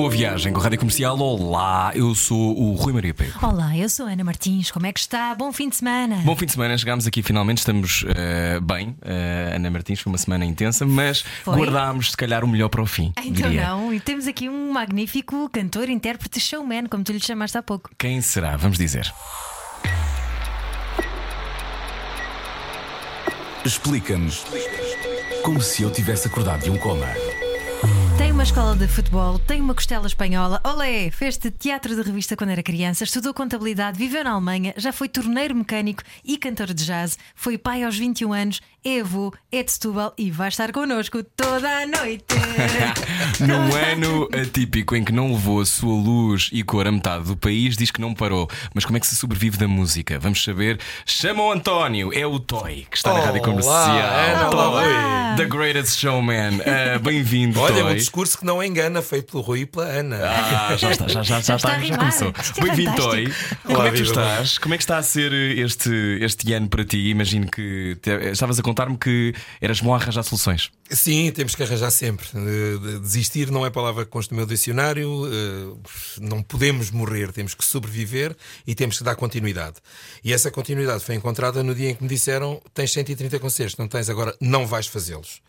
Boa viagem com a Rádio Comercial. Olá, eu sou o Rui Maria Pego. Olá, eu sou a Ana Martins. Como é que está? Bom fim de semana. Bom fim de semana, chegámos aqui finalmente, estamos eh, bem. Eh, Ana Martins foi uma semana intensa, mas Foi? guardámos se calhar o melhor para o fim. Então diria. não, e temos aqui um magnífico cantor, intérprete, showman, como tu lhe chamaste há pouco. Quem será? Vamos dizer. Explica-nos como se eu tivesse acordado de um coma. Uma escola de futebol, tem uma costela espanhola. Olé! Fez teatro de revista quando era criança, estudou contabilidade, viveu na Alemanha, já foi torneiro mecânico e cantor de jazz. Foi pai aos 21 anos, é avô, é de Setúbal e vai estar connosco toda a noite. Num ano atípico em que não levou a sua luz e cor a metade do país, diz que não parou. Mas como é que se sobrevive da música? Vamos saber. Chama o António, é o Toy, que está na rádio Olá, comercial. Olá, Toy. The Greatest Showman. Ah, Bem-vindo, Olha, um Toy. discurso que não engana, feito pelo Rui e pela Ana. Ah, já está, já, já, já, Já está já começou. É Bem-vindo. Toy. Como Olá, é que tu estás? Como é que está a ser este, este ano para ti? Imagino que te- estavas a contar-me que eras bom a arranjar soluções. Sim, temos que arranjar sempre. Eh, de- Desistir não é palavra que consta no meu dicionário. eh, Não podemos morrer, temos que sobreviver e temos que dar continuidade. E essa continuidade foi encontrada no dia em que me disseram: tens 130 concertos, não tens agora, não vais fazê-los.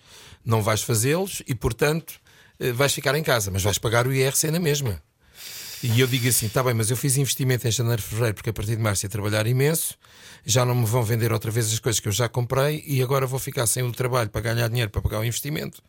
Não vais fazê-los e, portanto, eh, vais ficar em casa, mas vais pagar o IRC na mesma. E eu digo assim: está bem, mas eu fiz investimento em janeiro, fevereiro, porque a partir de março ia trabalhar imenso, já não me vão vender outra vez as coisas que eu já comprei e agora vou ficar sem o trabalho para ganhar dinheiro para pagar o investimento,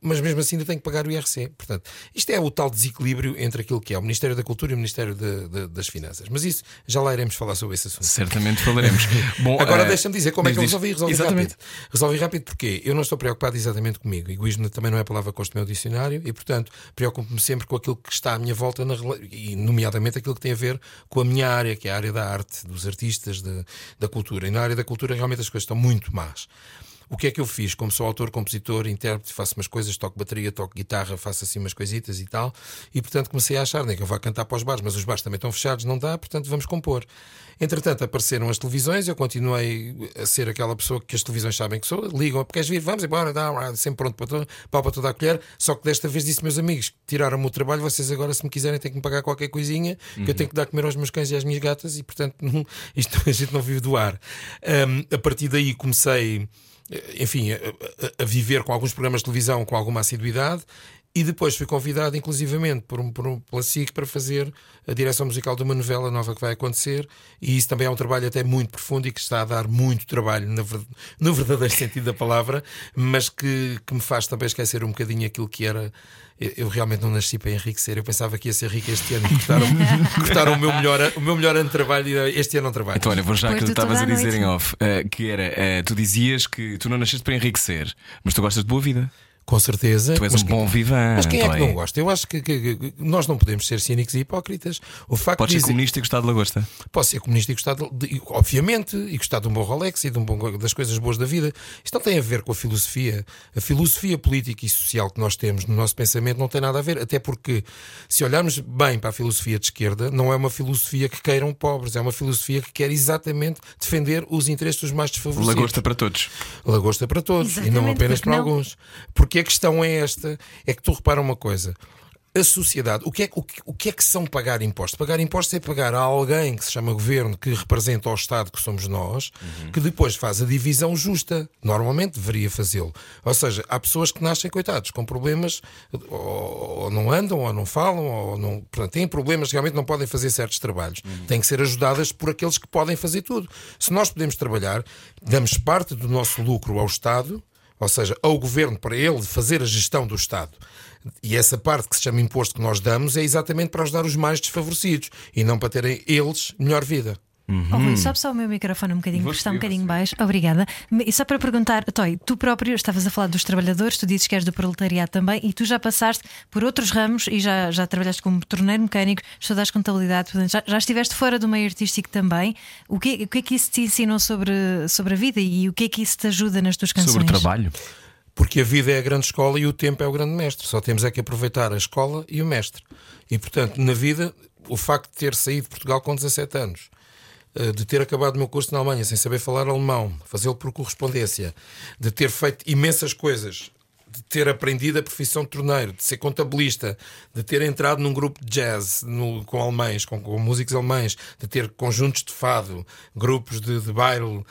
mas mesmo assim ainda tenho que pagar o IRC. Portanto, isto é o tal desequilíbrio entre aquilo que é o Ministério da Cultura e o Ministério de- de- das Finanças. Mas isso já lá iremos falar sobre esse assunto. Certamente falaremos. Bom, Agora eh, deixa-me dizer como é que eu resolvi. Resolvi Exatamente. rápido. Resolvi rápido porque eu não estou preocupado exatamente comigo. Egoísmo também não é a palavra que no meu dicionário e, portanto, preocupo-me sempre com aquilo que está à minha volta, na e, nomeadamente aquilo que tem a ver com a minha área, que é a área da arte, dos artistas, de- da cultura. E na área da cultura, realmente, as coisas estão muito más. O que é que eu fiz? Como sou autor, compositor, intérprete, faço umas coisas, toco bateria, toco guitarra, faço assim umas coisitas e tal. E portanto comecei a achar, nem que eu vá cantar para os bares, mas os bares também estão fechados, não dá, portanto vamos compor. Entretanto apareceram as televisões, eu continuei a ser aquela pessoa que as televisões sabem que sou, ligam, queres vir? Vamos embora, dá, sempre pronto para, todo, pau para toda a colher. Só que desta vez disse meus amigos, tiraram-me o trabalho, vocês agora, se me quiserem, têm que me pagar qualquer coisinha, que eu tenho que dar a comer aos meus cães e às minhas gatas, e portanto não- isto a gente não vive do ar. Hum, a partir daí comecei enfim, a, a- viver com alguns programas de televisão com alguma assiduidade. E depois fui convidado, inclusivamente, por, um, por um, pela SIC para fazer a direção musical de uma novela nova que vai acontecer. E isso também é um trabalho até muito profundo e que está a dar muito trabalho, no verdadeiro sentido da palavra, mas que, que me faz também esquecer um bocadinho aquilo que era. Eu, eu realmente não nasci para enriquecer, eu pensava que ia ser rico este ano e cortaram, cortaram o, meu melhor, o meu melhor ano de trabalho e este ano não trabalho. Então, olha, vou já aquilo que tu estavas a dizer noite. em off, eh, que era, eh, tu dizias que tu não nasceste para enriquecer, mas tu gostas de boa vida. Com certeza. Tu és mas um bom vivan. Mas quem é que não gosta? Eu acho que, que- que nós não podemos ser cínicos e hipócritas. O facto Podes de ser dizer, comunista e gostar de lagosta. posso ser comunista e gostar, de, de- obviamente, e gostar de um bom Rolex e de um bom, das coisas boas da vida. Isto não tem a ver com a filosofia. A filosofia política e social que nós temos no nosso pensamento não tem nada a ver. Até porque, se olharmos bem para a filosofia de esquerda, não é uma filosofia que queiram pobres, é uma filosofia que quer exatamente defender os interesses dos mais desfavorecidos. Lagosta para todos. Lagosta para todos e não Exatamente, apenas para não? alguns. Porque a questão é esta: é que tu repara uma coisa. A sociedade, o que, é, o, que, o que é que são pagar impostos? Pagar impostos é pagar a alguém que se chama governo, que representa o Estado, que somos nós, que depois faz a divisão justa. Normalmente deveria fazê-lo. Ou seja, há pessoas que nascem, coitados, com problemas, ou, ou não andam, ou não falam, ou não. Portanto, têm problemas, realmente não podem fazer certos trabalhos. Têm que ser ajudadas por aqueles que podem fazer tudo. Se nós podemos trabalhar, damos parte do nosso lucro ao Estado, ou seja, ao governo para ele fazer a gestão do Estado. E essa parte que se chama imposto que nós damos é exatamente para ajudar os mais desfavorecidos e não para terem eles melhor vida. Oh, Rui, sobe só o meu microfone um bocadinho, porque está um bocadinho baixo. Obrigada. E só para perguntar, Toy, tu próprio estavas a falar dos trabalhadores, tu dizes que és do proletariado também, e tu já passaste por outros ramos e já, já trabalhaste como torneiro mecânico, estudaste contabilidade, portanto, já, já estiveste fora do meio artístico também. O que, o que é que isso te ensinou sobre, sobre a vida e o que é que isso te ajuda nas tuas canções? Sobre o trabalho. Porque a vida é a grande escola e o tempo é o grande mestre. Só temos é que aproveitar a escola e o mestre. E, portanto, na vida, o facto de ter saído de Portugal com 17 anos, de ter acabado o meu curso na Alemanha sem saber falar alemão, fazê-lo por correspondência, de ter feito imensas coisas, de ter aprendido a profissão de torneiro, de ser contabilista, de ter entrado num grupo de jazz no- com alemães, com, com músicos alemães, de ter conjuntos de fado, grupos de, de baile,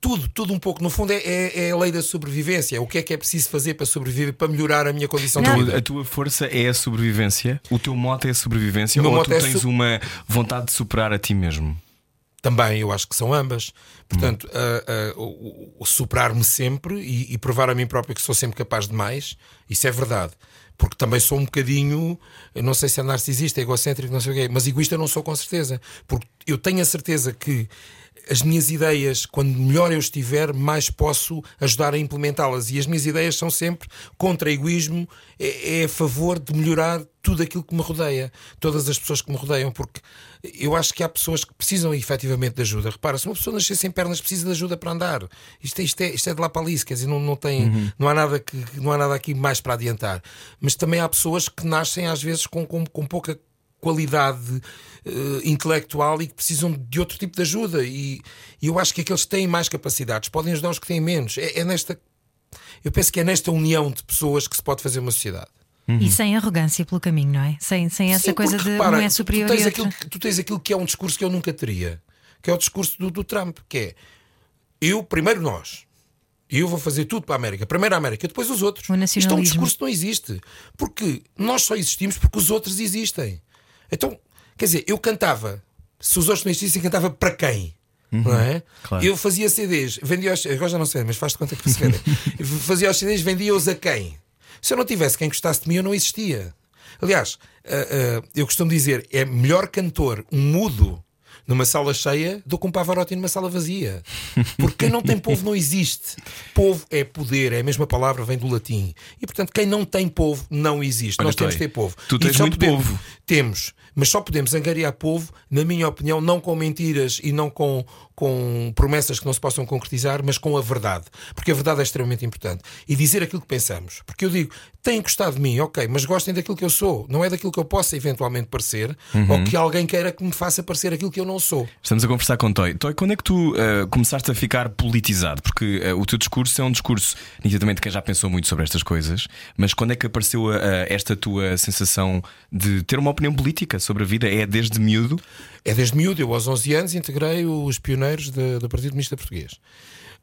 tudo, tudo um pouco. No fundo, é, é- é a lei da sobrevivência. O que é que é preciso fazer para sobreviver, para melhorar a minha condição Não. de vida? a tua força é a sobrevivência? O teu mote é a sobrevivência? Meu ou tu é tens su- uma vontade de superar a ti mesmo? Também, eu acho que são ambas. Portanto, a- o, o- o superar-me sempre e, e provar a mim próprio que sou sempre capaz de mais, isso é verdade. Porque também sou um bocadinho, não sei se é narcisista, egocêntrico, não sei o quê, mas egoísta não sou com certeza. Porque eu tenho a certeza que as minhas ideias, quando melhor eu estiver, mais posso ajudar a implementá-las. E as minhas ideias são sempre contra egoísmo, é, é a favor de melhorar tudo aquilo que me rodeia, todas as pessoas que me rodeiam, porque eu acho que há pessoas que precisam efetivamente de ajuda. Repara, se uma pessoa nascer sem pernas precisa de ajuda para andar. Isto, é- isto, é, isto é de lá para ali, quer dizer, não, não, tem, não, há nada que, não há nada aqui mais para adiantar. Mas também há pessoas que nascem às vezes com, com, com pouca qualidade eh, intelectual e que precisam de outro tipo de ajuda. E, e eu acho que aqueles que têm mais capacidades podem ajudar os que têm menos. É, é nesta. Eu penso que é nesta união de pessoas que se pode fazer uma sociedade. E sem arrogância pelo caminho, não é? Sem, sem essa Sim, coisa porque, de repara, um é tu- superior tu tens, aquilo, que- tu tens aquilo que é um discurso que eu nunca teria, que é o discurso do, do Trump, que é eu, primeiro nós. E eu vou fazer tudo para a América. Primeiro a América, depois os outros. O Isto é um discurso que não existe. Porque nós só existimos porque os outros existem. Então, quer dizer, eu cantava. Se os outros não existissem, cantava para quem? Não é? claro. Eu fazia CDs, vendia os, agora já não sei, mas faz de conta que se vendem. fazia os CDs, vendia-os a quem? Se eu não tivesse quem gostasse de mim, eu não existia. Aliás, ah, ah, eu costumo dizer: é melhor cantor um mudo numa sala cheia do que um Pavarotti numa sala vazia. Porque quem não tem povo não existe. Povo é poder, é a mesma palavra, vem do latim. E portanto, quem não tem povo não existe. Olha, Nós temos que ter povo. tu tens muito podemos- povo. Temos, mas só podemos angariar povo, na minha opinião, não com mentiras e não com, com promessas que não se possam concretizar, mas com a verdade. Porque a verdade é extremamente importante. E dizer aquilo que pensamos. Porque eu digo, têm gostado de mim, ok, mas gostem daquilo que eu sou, não é daquilo que eu possa eventualmente parecer, Uhum. ou que alguém queira que me faça parecer aquilo que eu não sou. Estamos a conversar com Toy. Toy, quando é que tu eh, começaste a ficar politizado? Porque eh, o teu discurso é um discurso, nitidamente, quem já pensou muito sobre estas coisas, mas quando é que apareceu a esta tua sensação de ter uma opinião política sobre a vida? É desde miúdo? É desde miúdo, eu aos 11 anos integrei os pioneiros de- do Partido Comunista Português.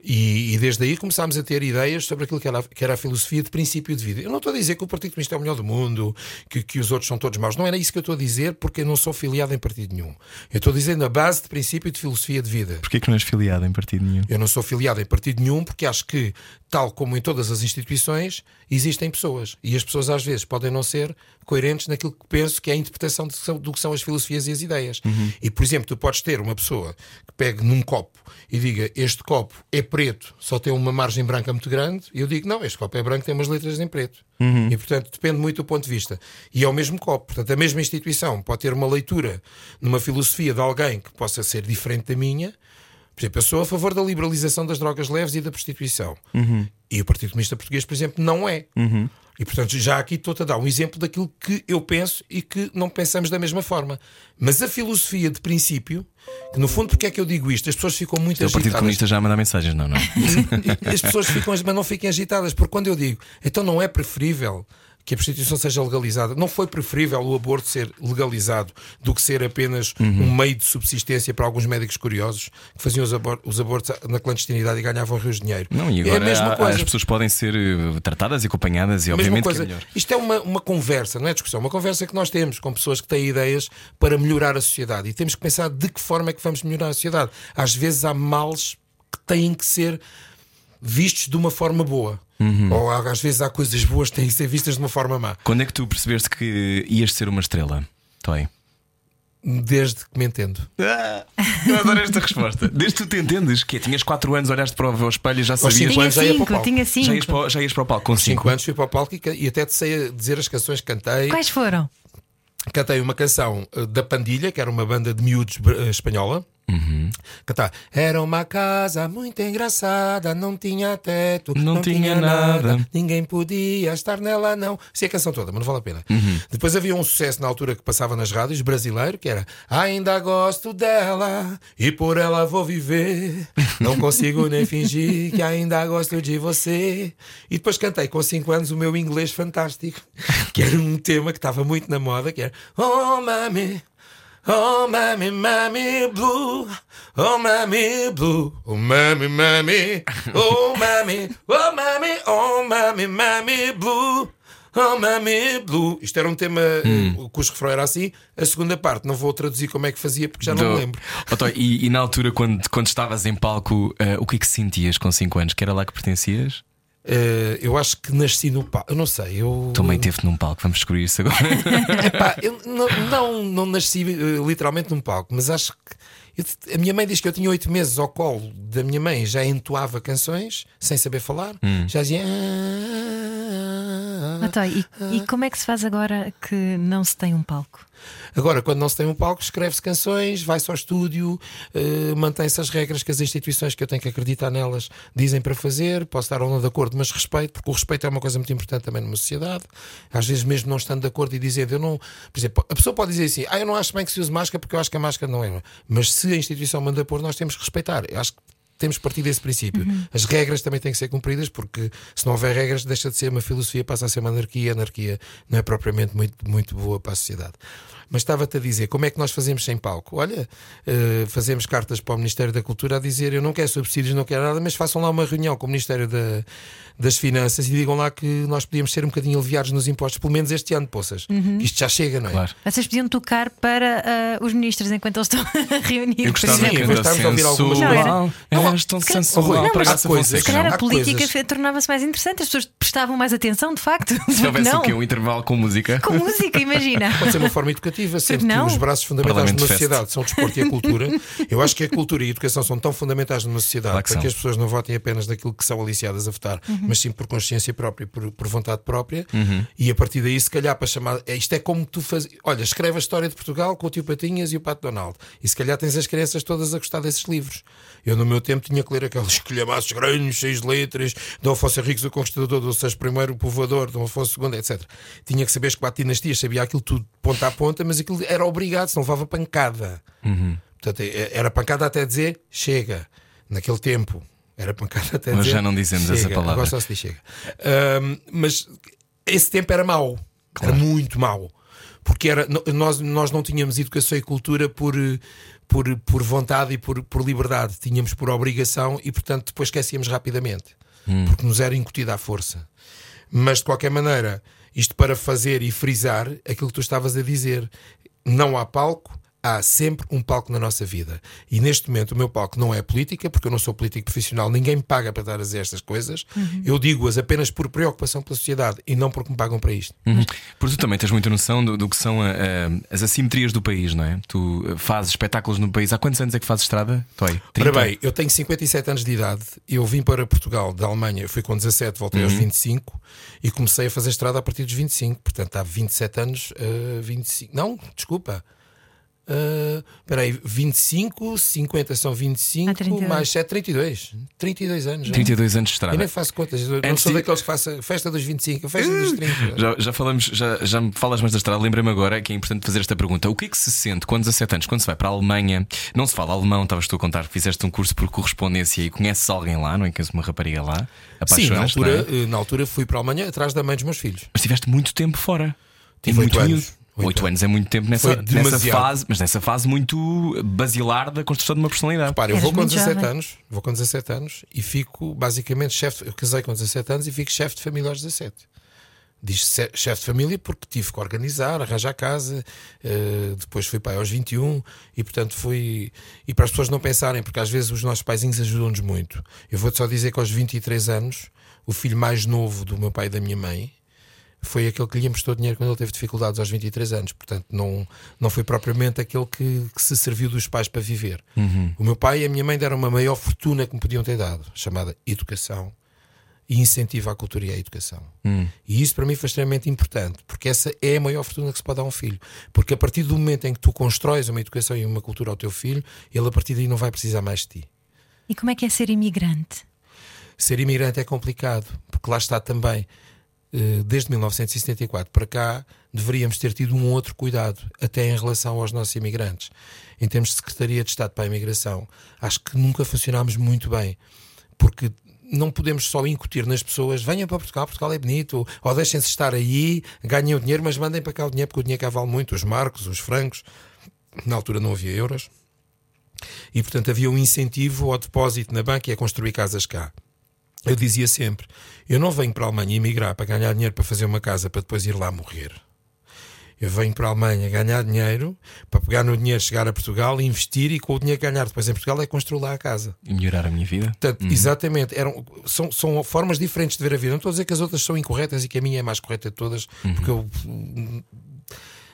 E, e desde aí começámos a ter ideias sobre aquilo que era, que era a filosofia de princípio de vida. Eu não estou a dizer que o Partido Comunista é o melhor do mundo, que, que os outros são todos maus. Não era isso que eu estou a dizer, porque eu não sou filiado em partido nenhum. Eu estou dizendo a base de princípio de filosofia de vida. Porquê que não és filiado em partido nenhum? Eu não sou filiado em partido nenhum porque acho que, tal como em todas as instituições, existem pessoas. E as pessoas às vezes podem não ser coerentes naquilo que penso que é a interpretação do que são as filosofias e as ideias. E, por exemplo, tu podes ter uma pessoa que pegue num copo e diga este copo é preto, só tem uma margem branca muito grande, e eu digo não, este copo é branco, tem umas letras em preto. E, portanto, depende muito do ponto de vista. E é o mesmo copo. Portanto, a mesma instituição pode ter uma leitura numa filosofia de alguém que possa ser diferente da minha, por exemplo, eu sou a favor da liberalização das drogas leves e da prostituição. E o Partido Comunista Português, por exemplo, não é. E portanto, já aqui estou-te a dar um exemplo daquilo que eu penso e que não pensamos da mesma forma. Mas a filosofia de princípio, que no fundo, porque é que eu digo isto? As pessoas ficam muito O Partido agitadas. Comunista já manda mensagens, não, não? E as pessoas ficam, mas não fiquem agitadas, porque quando eu digo, então não é preferível que a prostituição seja legalizada, não foi preferível o aborto ser legalizado do que ser apenas Uhum. um meio de subsistência para alguns médicos curiosos que faziam os, abor- os abortos na clandestinidade e ganhavam rios de dinheiro. Não, e é a agora mesma há- coisa. as pessoas podem ser eh, tratadas e acompanhadas e obviamente coisa. que é melhor. Isto é uma, uma conversa, não é discussão, uma conversa que nós temos com pessoas que têm ideias para melhorar a sociedade e temos que pensar de que forma é que vamos melhorar a sociedade. Às vezes há males que têm que ser vistos de uma forma boa. Uhum. Ou às vezes há coisas boas que têm que ser vistas de uma forma má. Quando é que tu percebeste que ias ser uma estrela, Toy? Desde que me entendo. Ah, eu adoro esta resposta. Desde que tu te entendes, que é, tinhas 4 anos, olhaste para o espelho e já sabias. Tinha anos já ia para o cinco, palco. tinha Já ias, cinco. para, já ias para o palco com 5 5 anos fui para o palco e, e até te sei dizer as canções que cantei. Quais foram? Cantei uma canção eh, da Pandilha, que era uma banda de miúdos eh, espanhola. Uhum. Cantar. Era uma casa muito engraçada, não tinha teto, Não tinha nada. ninguém podia estar nela, não. Sei a canção toda, mas não vale a pena. Uhum. Depois havia um sucesso na altura que passava nas rádios brasileiro, que era Ainda gosto dela e por ela vou viver. Não consigo nem fingir que ainda gosto de você. E depois cantei com 5 anos o meu inglês fantástico, que era um tema que estava muito na moda, que era Oh mami. Oh mami, mami blue, oh mami blue, oh mami, mami, oh mami, oh mami, oh mami, mami blue, oh mami blue. Isto era um tema Hum. uh, cujo refrão era assim. A segunda parte não vou traduzir como é que fazia porque já não Do- me lembro. Oh, e, e na altura, quando, quando estavas em palco, eh, o que é que sentias com 5 anos? Que era lá que pertencias? Uh, eu acho que nasci no palco. Eu não sei, eu. Também teve num palco, vamos descobrir isso agora. Epá, eu não, não, não nasci eh, literalmente num palco, mas acho que. eu- a minha mãe diz que eu tinha oito meses ao colo da minha mãe, já entoava canções sem saber falar, já dizia. "Ah, Ah, Toy, e, e como é que se faz agora que não se tem um palco? Agora, quando não se tem um palco, escreve-se canções, vai-se ao estúdio, eh, mantém-se as regras que as instituições que eu tenho que acreditar nelas dizem para fazer. Posso estar ou não de acordo, mas respeito, porque o respeito é uma coisa muito importante também numa sociedade. Às vezes, mesmo não estando de acordo e dizendo, eu não. Por exemplo, a pessoa pode dizer assim, ah, eu não acho bem que se use máscara porque eu acho que a máscara não é. Mas se a instituição manda pôr, nós temos que respeitar. Eu acho que temos partir desse princípio. As regras também têm que ser cumpridas, porque se não houver regras, deixa de ser uma filosofia, passa a ser uma anarquia. A anarquia não é propriamente muito, muito boa para a sociedade. Mas estava-te a dizer, como é que nós fazemos sem palco? Olha, eh, fazemos cartas para o Ministério da Cultura a dizer eu não quero subsídios, não quero nada, mas façam lá uma reunião com o Ministério da- das Finanças e digam lá que nós podíamos ser um bocadinho aliviados nos impostos, pelo menos este ano, poças. Que Isto já chega, não é? Claro. Vocês podiam tocar para ah, os ministros enquanto eles estão a reunir. Eu gostava Sim, que exemplo. mas estamos a ouvir algumas sensual. coisas. És tão Oh, sensual. Se calhar a política tornava-se mais interessante, as pessoas prestavam mais atenção, de facto. Se houvesse não? o quê? Um intervalo com música? Com música, imagina. Pode ser uma forma educativa, sendo não? que os braços fundamentais de uma sociedade são o desporto e a cultura. Eu acho que a cultura e a educação são tão fundamentais numa sociedade Claro que para que as pessoas não votem apenas daquilo que são aliciadas a votar, mas sim por consciência própria, por, por vontade própria. Uhum. E a partir daí, se calhar, para chamar. é, Isto é como tu fazes. Olha, escreve a história de Portugal com o tio Patinhas e o Pato Donald. E se calhar tens as crianças todas a gostar desses livros. Eu, no meu tempo, tinha que ler aqueles escolhamaços grandes, cheios de letras, Dom Afonso Henriques, o Conquistador, Dom Seixas I, o Povoador, Dom Afonso II, etc. Tinha que saber as quatro dinastias, sabia aquilo tudo ponta a ponta, mas aquilo era obrigado, senão levava pancada. Portanto, é- era pancada até dizer chega, naquele tempo. Era pancada até Mas dizer. já não dizemos chega. essa palavra. Agora só se diz chega. Ahm, mas esse tempo era mau, era muito mau. Porque era, nós, nós não tínhamos educação e cultura por, eh, por, por vontade e por, por liberdade, tínhamos por obrigação e, portanto, depois esquecíamos rapidamente, porque nos era incutida à força. Mas de qualquer maneira, isto para fazer e frisar aquilo que tu estavas a dizer, não há palco. Há sempre um palco na nossa vida. E neste momento o meu palco não é política, porque eu não sou político profissional, ninguém me paga para estar a dizer estas coisas. Eu digo-as apenas por preocupação pela sociedade e não porque me pagam para isto. Uhum. Porque tu também tens muita noção do, do que são a- a- as assimetrias do país, não é? Tu eh, fazes espetáculos no país. Há quantos anos é que fazes estrada? Toy? Ora bem, eu tenho 57 anos de idade, eu vim para Portugal da Alemanha, fui com 17, voltei aos 25 e comecei a fazer estrada a partir dos 25, portanto há 27 anos, eh, 25, não, desculpa. Uh, espera aí, 25, 50 são 25, Ah, 32. mais 7, 32. 32 anos. já. 32 anos de Eu estrada. nem faço contas, eu não sou de- daqueles que façam a festa dos 25, a festa dos 30. Já, já falamos, já, já me falas mais da estrada. Lembra-me agora que é importante fazer esta pergunta: o que é que se sente com 17 anos, quando se vai para a Alemanha? Não se fala alemão, estavas tu a contar, fizeste um curso por correspondência e conheces alguém lá, não é? Conheces uma rapariga lá, Sim, na altura, é? eh, na altura fui para a Alemanha atrás da mãe dos meus filhos. Mas tiveste muito tempo fora. Tive muito anos. miúdo. Oito anos. é muito tempo nessa, nessa fase, mas nessa fase muito basilar da construção de uma personalidade. Repara, eu vou com muito 17 jovem. anos, vou com 17 anos e fico basicamente chefe. Eu casei com 17 anos e fico chefe de família aos 17. Diz chefe de família porque tive que organizar, arranjar casa, eh, depois fui pai aos 21 e portanto fui. E para as pessoas não pensarem, porque às vezes os nossos paizinhos ajudam-nos muito. Eu vou-te só dizer que aos 23 anos, o filho mais novo do meu pai e da minha mãe foi aquele que lhe emprestou dinheiro quando ele teve dificuldades aos 23 anos. Portanto, não, não foi propriamente aquele que, que se serviu dos pais para viver. O meu pai e a minha mãe deram uma maior fortuna que me podiam ter dado, chamada educação e incentivo à cultura e à educação. E isso para mim foi extremamente importante, porque essa é a maior fortuna que se pode dar a um filho. Porque a partir do momento em que tu constróis uma educação e uma cultura ao teu filho, ele a partir daí não vai precisar mais de ti. E como é que é ser imigrante? Ser imigrante é complicado, porque lá está também, desde 1974 para cá, deveríamos ter tido um outro cuidado, até em relação aos nossos imigrantes. Em termos de Secretaria de Estado para a Imigração, acho que nunca funcionámos muito bem, porque não podemos só incutir nas pessoas venham para Portugal, Portugal é bonito, ou deixem-se estar aí, ganhem o dinheiro, mas mandem para cá o dinheiro, porque o dinheiro cá vale muito, os marcos, os francos. Na altura não havia euros. E portanto havia um incentivo ao depósito na banca e a construir casas cá. Eu dizia sempre: eu não venho para a Alemanha emigrar para ganhar dinheiro para fazer uma casa para depois ir lá morrer. Eu venho para a Alemanha ganhar dinheiro para pegar no dinheiro, chegar a Portugal, investir e com o dinheiro que ganhar depois em Portugal é construir lá a casa. E melhorar a minha vida. Portanto, exatamente, eram, são, são formas diferentes de ver a vida. Não estou a dizer que as outras são incorretas e que a minha é mais correta de todas, porque eu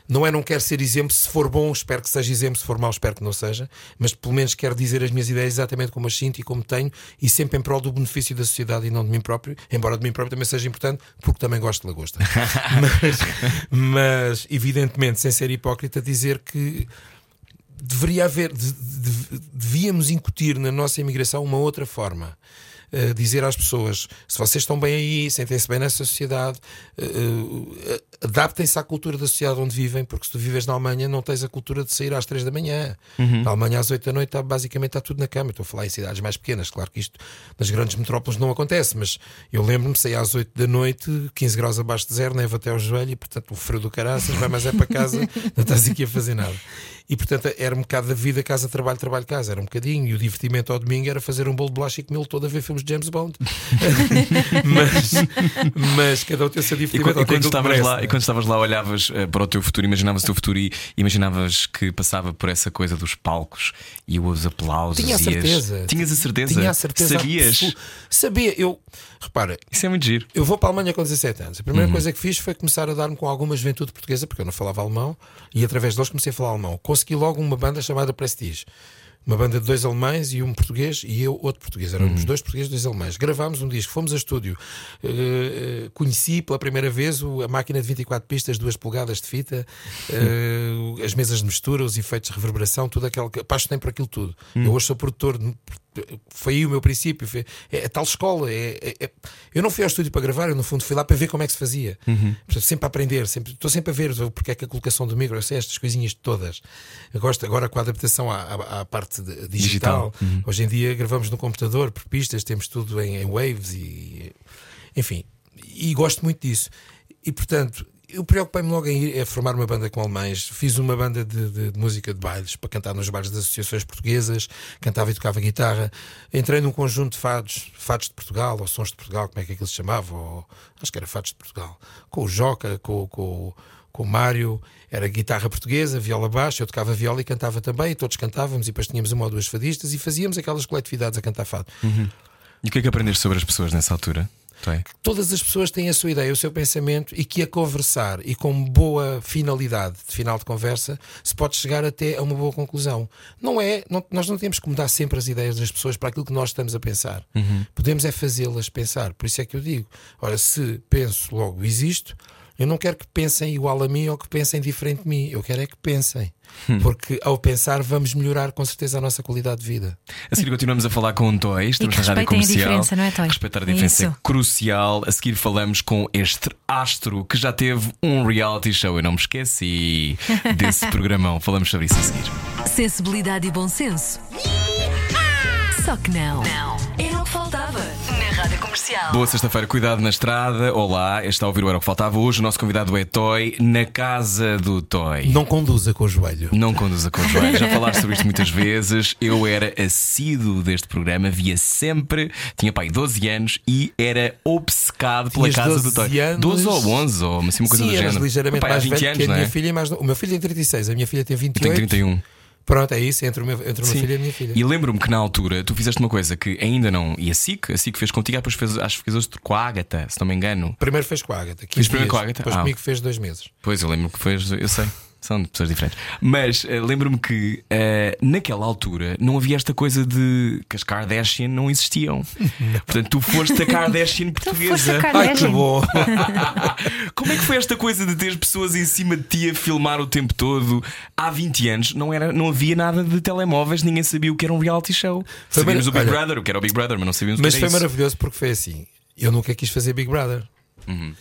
não é não quero ser exemplo, se for bom, espero que seja exemplo, se for mau, espero que não seja, mas pelo menos quero dizer as minhas ideias exatamente como as sinto e como tenho, e sempre em prol do benefício da sociedade e não de mim próprio, embora de mim próprio também seja importante, porque também gosto de lagosta. mas, mas, evidentemente, sem ser hipócrita, dizer que deveria haver, de- de- devíamos incutir na nossa imigração uma outra forma. Uh, dizer às pessoas: se vocês estão bem aí, sentem-se bem nessa sociedade, uh, adaptem-se à cultura da sociedade onde vivem, porque se tu vives na Alemanha, não tens a cultura de sair às 3 da manhã. Na Alemanha, às 8 da noite, está, basicamente está tudo na cama. Estou a falar em cidades mais pequenas, claro que isto nas grandes metrópoles não acontece, mas eu lembro-me, sair às 8 da noite, 15 graus abaixo de zero, neva até ao joelho, e portanto o frio do caraças, vai mais é para casa, não estás aqui a fazer nada. E portanto era um bocado da vida casa, trabalho, trabalho, casa. Era um bocadinho. E o divertimento ao domingo era fazer um bolo de bolacha e comê-lo todo a ver filmes de James Bond. mas, mas cada um tem o seu E, divertimento. quando, e tem quando estavas merece, lá, é? e quando estavas lá, olhavas eh, para o teu futuro, imaginavas o teu futuro e imaginavas que passava por essa coisa dos palcos e os aplausos. Tinha a e as- certeza. Tinhas a certeza. Tinha a certeza. Sabias? absoluta. Sabia. Eu, repara, Isso é muito giro. Eu vou para a Alemanha com 17 anos. A primeira coisa que fiz foi começar a dar-me com alguma juventude portuguesa, porque eu não falava alemão, e através deles comecei a falar alemão. Consegui logo uma banda chamada Prestige. Uma banda de dois alemães e um português, e eu outro português. Éramos dois portugues e dois alemães. Gravámos um disco, fomos a estúdio. Eh, conheci pela primeira vez o- a máquina de 24 pistas, 2 polegadas de fita, eh, as mesas de mistura, os efeitos de reverberação, tudo aquilo que apaixonei por aquilo tudo. Eu hoje sou produtor de- foi aí o meu princípio. Foi, é, a tal escola. É, é- é- eu não fui ao estúdio para gravar, eu no fundo fui lá para ver como é que se fazia. Portanto, sempre a aprender, sempre, estou sempre a ver porque é que a colocação do micro, sei estas coisinhas todas. Eu gosto agora com a adaptação à, à- à parte de- digital. Digital. Hoje em dia gravamos no computador, por pistas, temos tudo em, em waves e enfim. E gosto muito disso. E portanto. Eu preocupei-me logo em ir a formar uma banda com alemães. Fiz uma banda de, de- de música de bailes para cantar nos bailes das associações portuguesas, cantava e tocava guitarra. Entrei num conjunto de fados, fados de Portugal, ou sons de Portugal, como é que aquilo se chamava, ou, acho que era fados de Portugal, com o Joca, com, com, com o Mário, era guitarra portuguesa, viola baixa, eu tocava viola e cantava também, e todos cantávamos, e depois tínhamos uma ou duas fadistas e fazíamos aquelas coletividades a cantar fado. E o que é que aprendeste sobre as pessoas nessa altura? Toy? todas as pessoas têm a sua ideia, o seu pensamento e que a conversar e com boa finalidade de final de conversa se pode chegar até a uma boa conclusão. Não é, não- nós não temos que mudar sempre as ideias das pessoas para aquilo que nós estamos a pensar. Podemos é fazê-las pensar. Por isso é que eu digo: ora, se penso, logo existo. Eu não quero que pensem igual a mim ou que pensem diferente de mim. Eu quero é que pensem. Porque ao pensar vamos melhorar com certeza a nossa qualidade de vida. A seguir continuamos a falar com o Toy, estamos que na rádio respeitem a comercial. diferença, não é, Toy? Respeitar a É diferença é, isso. crucial. A seguir falamos com este astro que já teve um reality show. Eu não me esqueci desse programão. Falamos sobre isso a seguir. Sensibilidade e bom senso. Só que não. Não. Era o que faltava na Rádio Comercial. Boa sexta-feira, cuidado na estrada. Olá, está a ouvir o Era o que Faltava. Hoje o nosso convidado é Toy, na casa do Toy. Não conduza com o joelho. Não conduza com os joelhos. Já falaste sobre isto muitas vezes. Eu era assíduo deste programa, via sempre. Tinha pai 12 anos e era obcecado pela Tinhas casa do 12 Toy. anos? 12 ou 11, ou assim, uma coisa Sim, do género. ligeiramente Pai, há mais 20 velho anos, que a não minha é? filha e mais O meu filho tem 36, a minha filha tem 28. Tenho 31. Pronto, é isso, entre, o meu, entre uma Sim. filha e a minha filha. E lembro-me que na altura tu fizeste uma coisa que ainda não. E a SIC, a SIC fez contigo, depois fez, acho que fez outro com a Ágata, se não me engano. Primeiro fez com a Agatha. 15 Fiz primeiro com a Ágata? Depois Ah. comigo fez dois meses. Pois, eu lembro que foi. Eu sei, são de pessoas diferentes. Mas eh, lembro-me que eh, naquela altura não havia esta coisa de que as Kardashian não existiam. Portanto, tu foste a Kardashian portuguesa. a Kardashian. Ai, que bom! Como é que foi esta coisa de ter pessoas em cima de ti a filmar o tempo todo? Há 20 anos não, era, não havia nada de telemóveis, ninguém sabia o que era um reality show. Foi Sabíamos o Big olha- Brother, o que era o Big Brother, mas não sabíamos Mas o que foi era isso. maravilhoso porque foi assim. Eu nunca quis fazer Big Brother. Uhum.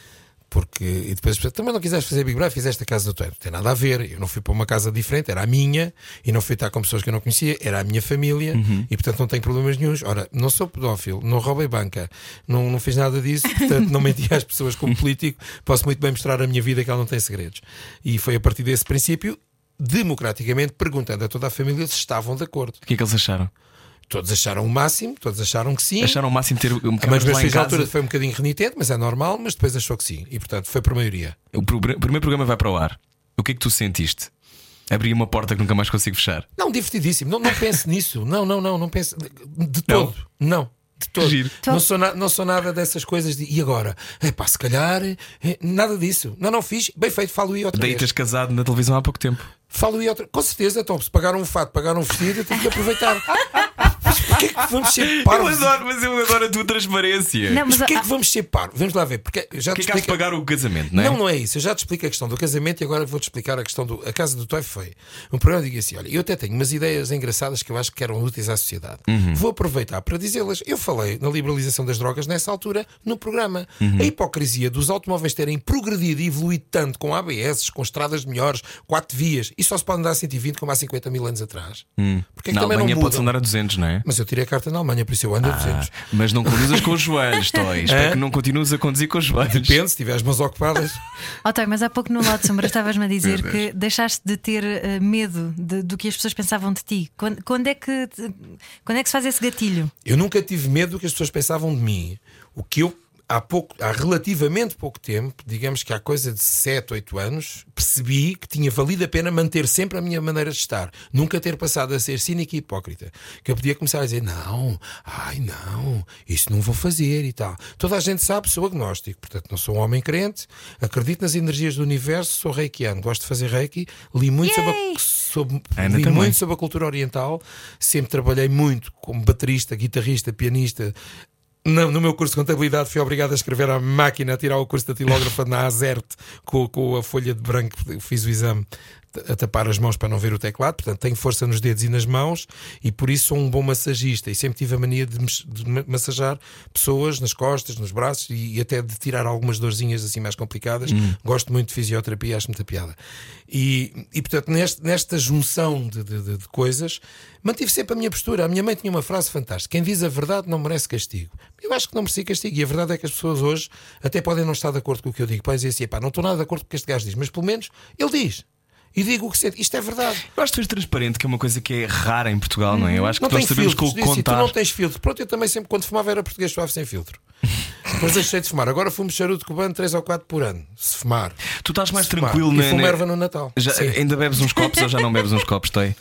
Porque, e depois também não quiseste fazer Big Brother, fizeste a casa do teu. Não tem nada a ver. Eu não fui para uma casa diferente, era a minha, e não fui estar com pessoas que eu não conhecia, era a minha família, Uhum. e portanto não tenho problemas nenhums. Ora, não sou pedófilo, não roubei banca, não, não fiz nada disso, portanto não menti às pessoas como político, posso muito bem mostrar a minha vida que ela não tem segredos. E foi a partir desse princípio, democraticamente, perguntando a toda a família se estavam de acordo. O que é que eles acharam? Todos acharam o máximo, todos acharam que sim. Acharam o máximo ter um A bocadinho mas altura foi um bocadinho renitente, mas é normal, mas depois achou que sim. E portanto foi por maioria. O pro- primeiro programa vai para o ar. O que é que tu sentiste? Abri uma porta que nunca mais consigo fechar. Não, divertidíssimo. Não, não pense nisso. Não, não, não, não pense. De todo. Não. De todo. Giro. Não sou, na- não sou nada dessas coisas de. E agora? É pá, se calhar. é, nada disso. Não, não fiz. Bem feito, falo aí outra Daí vez. teres casado na televisão há pouco tempo. Falo aí outra. Com certeza, então, se pagaram um fato, pagaram um vestido, eu tenho que aproveitar. Mas porquê que vamos ser Eu parvos? adoro, mas eu adoro a tua transparência. Não, Mas mas porquê há- que vamos ser parvos? Vamos lá ver. Porque eu já que te é que de explico- pagar o casamento, não é? Não, não é isso. Eu já te explico a questão do casamento e agora vou-te explicar a questão do. A casa do Toy foi um programa. Eu digo assim: olha, eu até tenho umas ideias engraçadas que eu acho que eram úteis à sociedade. Uhum. Vou aproveitar para dizê-las. Eu falei na liberalização das drogas nessa altura no programa. Uhum. A hipocrisia dos automóveis terem progredido e evoluído tanto com ABS, com estradas melhores, quatro vias e só se pode andar a 120 como há 50 mil anos atrás. Porque é que Na também Alemanha não pode andar a 200, não é? Mas eu tirei a carta na Alemanha, por isso eu ando a 200. Mas não conduzas com os joelhos, Toy. Espero Hã? que não continues a conduzir com os joelhos. Depende, se tiver as mãos ocupadas. Ó, Toy, mas há pouco no Lado de Sombra estavas-me a dizer que deixaste de ter eh, medo de- do que as pessoas pensavam de ti. Quando, quando é que, quando é que se faz esse gatilho? Eu nunca tive medo do que as pessoas pensavam de mim. O que eu, há, pouco, há relativamente pouco tempo, digamos que há coisa de 7, 8 anos, percebi que tinha valido a pena manter sempre a minha maneira de estar. Nunca ter passado a ser cínico e hipócrita. Que eu podia começar a dizer: não, ai não, isso não vou fazer e tal. Toda a gente sabe, sou agnóstico, portanto não sou um homem crente, acredito nas energias do universo, sou reikiano, gosto de fazer reiki, li muito sobre a, sobre, li também. muito sobre a cultura oriental, sempre trabalhei muito como baterista, guitarrista, pianista. No, no meu curso de contabilidade fui obrigado a escrever à máquina, a tirar o curso da tilógrafa na Azerte com, com a folha de branco, fiz o exame a tapar as mãos para não ver o teclado, portanto tenho força nos dedos e nas mãos e por isso sou um bom massagista e sempre tive a mania de, de ma- massajar pessoas nas costas, nos braços e, e até de tirar algumas dorzinhas assim mais complicadas. Gosto muito de fisioterapia, acho muita piada. E, e portanto, neste- nesta junção de, de- de- de coisas, mantive sempre a minha postura. A minha mãe tinha uma frase fantástica: quem diz a verdade não merece castigo. Eu acho que não mereci castigo. E a verdade é que as pessoas hoje até podem não estar de acordo com o que eu digo. Podem dizer assim: pá, não estou nada de acordo com o que este gajo diz, mas pelo menos ele diz. E digo o que sente. Isto é verdade. Eu acho que tu és transparente, que é uma coisa que é rara em Portugal, não é? Eu acho que Não nós tenho sabemos filtros. com o Disse, tu contar. não tens filtro. Pronto, eu também sempre, quando fumava, era português suave sem filtro. Depois deixei de fumar. Agora fumo charuto cubano 3 ou 4 por ano. Se fumar. Tu estás mais tranquilo na. fumo erva no Natal. Já- Sim. ainda bebes uns copos ou já não bebes uns copos, Toy?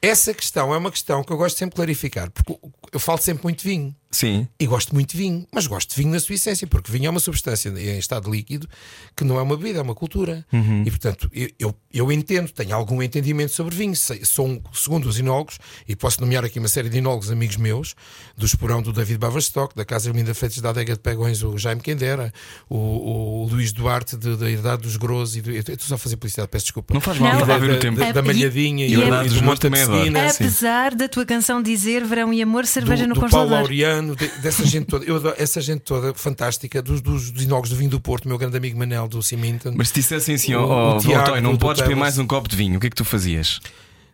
Essa questão é uma questão que eu gosto sempre de clarificar. Porque eu falo sempre muito vinho. Sim. E gosto muito de vinho, mas gosto de vinho na sua essência, porque vinho é uma substância em estado líquido que não é uma bebida, é uma cultura. Uhum. E portanto, eu, eu, eu entendo, tenho algum entendimento sobre vinho. Sei- Sou, um- segundo os enólogos, e posso nomear aqui uma série de enólogos amigos meus, do Esporão do David Bavastock, da Casa Linda Feitos da Adega de Pegões, o Jaime Quendera, o, o Luís Duarte, de- da Herdade dos Grosos, e do, eu estou só a fazer publicidade, peço desculpa. Não faz mal, Não. vai da, ver o da- tempo. da- da E- Malhadinha e e, e dos do Monte sim. Apesar da tua canção dizer verão e amor, cerveja do, no do Paulo congelador. De- dessa gente toda, eu adoro essa gente toda fantástica, dos, dos, dos do vinho do Porto, meu grande amigo Manel do Ciminton. Mas se dissessem assim, O- ó o oh, Tiago não do podes beber mais um copo de vinho, o que é que tu fazias?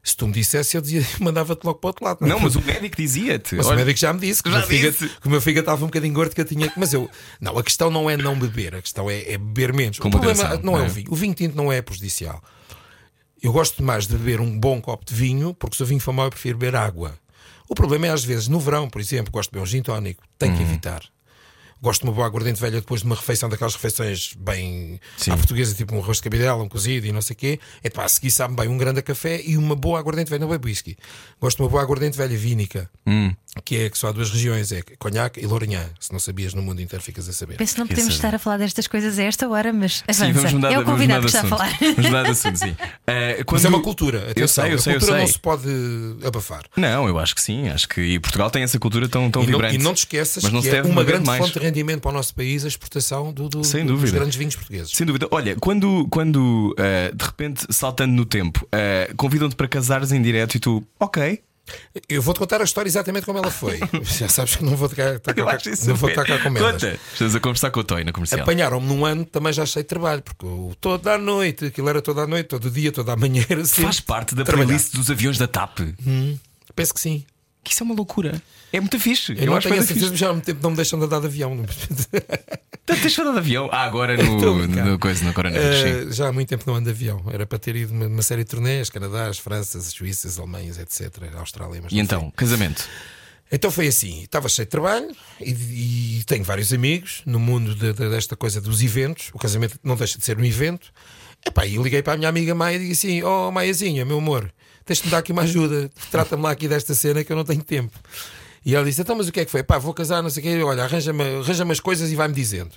Se tu me dissesse, eu dizia, mandava-te logo para o outro lado. Não, mas o médico dizia-te. Mas o olha, médico já me disse que, o Já meu fígado, disse. que o meu fígado estava um bocadinho gordo que eu tinha. Mas eu. Não, a questão não é não beber, a questão é, é beber menos. Com o problema não é, não é? o vinho. O vinho tinto não é prejudicial. Eu gosto mais de beber um bom copo de vinho, porque se o vinho for mau, eu prefiro beber água. O problema é, às vezes, no verão, por exemplo, gosto de beber um gin tónico, tenho que Uhum. evitar. Gosto de uma boa aguardente velha depois de uma refeição, daquelas refeições bem Sim. à portuguesa, tipo um arroz de cabidela, um cozido e não sei o quê. É pá, a seguir sabe bem um grande café e uma boa aguardente velha, não é whisky. Gosto de uma boa aguardente velha vínica, Hum. que é que só há duas regiões: é conhaque e lourinhã. Se não sabias, no mundo inteiro ficas a saber. Penso que não podemos estar a falar destas coisas a esta hora, mas avança. Sim, vamos mudar, é o convidado que está a falar. Vamos mudar de assunto, sim. Mas quando- é uma cultura, Eu atenção, sei, eu a sei, eu cultura não sei. se pode abafar. Não, eu acho que sim. Acho que e Portugal tem essa cultura tão, tão E não, vibrante. e não te esqueças Mas não que se é uma grande mais. fonte rendimento para o nosso país a exportação do, do- Sem dos dúvida. grandes vinhos portugueses. Sem dúvida. Olha, quando, quando eh, de repente, saltando no tempo, eh, convidam-te para casares em direto e tu, ok. Eu vou-te contar a história exatamente como ela foi. Já sabes que não vou tocar, tocar, Eu não vou tocar com elas. Conta. Estás a conversar com o Toy na comercial. Apanharam-me num ano também já cheio de trabalho, porque o- toda a noite, aquilo era toda a noite, todo dia, toda a manhã. Sempre Faz parte da playlist dos aviões da TAP. Penso que sim. Que isso é uma loucura. É muito fixe. Eu, não acho tenho a certeza, já há muito tempo não me deixam de andar de avião. Então, Tens falado de avião? Ah, agora no, no coisa, no coronavírus. Eh, já há muito tempo não ando de avião. Era para ter ido uma, uma série de turnês, Canadás, Franças, Suíças, Alemanhas, etc. Austrália. Mas E não então, fui. casamento. Então foi assim, estava cheio de trabalho e, e tenho vários amigos no mundo de- de- desta coisa dos eventos. O casamento não deixa de ser um evento. Epá, e liguei para a minha amiga Maia e disse assim: Oh Maiazinha, meu amor, tens-me dar aqui uma ajuda, trata-me lá aqui desta cena que eu não tenho tempo. E ela disse: Então, mas o que é que foi? Pá, vou casar, não sei o quê, olha, arranja-me arranja as coisas e vai-me dizendo.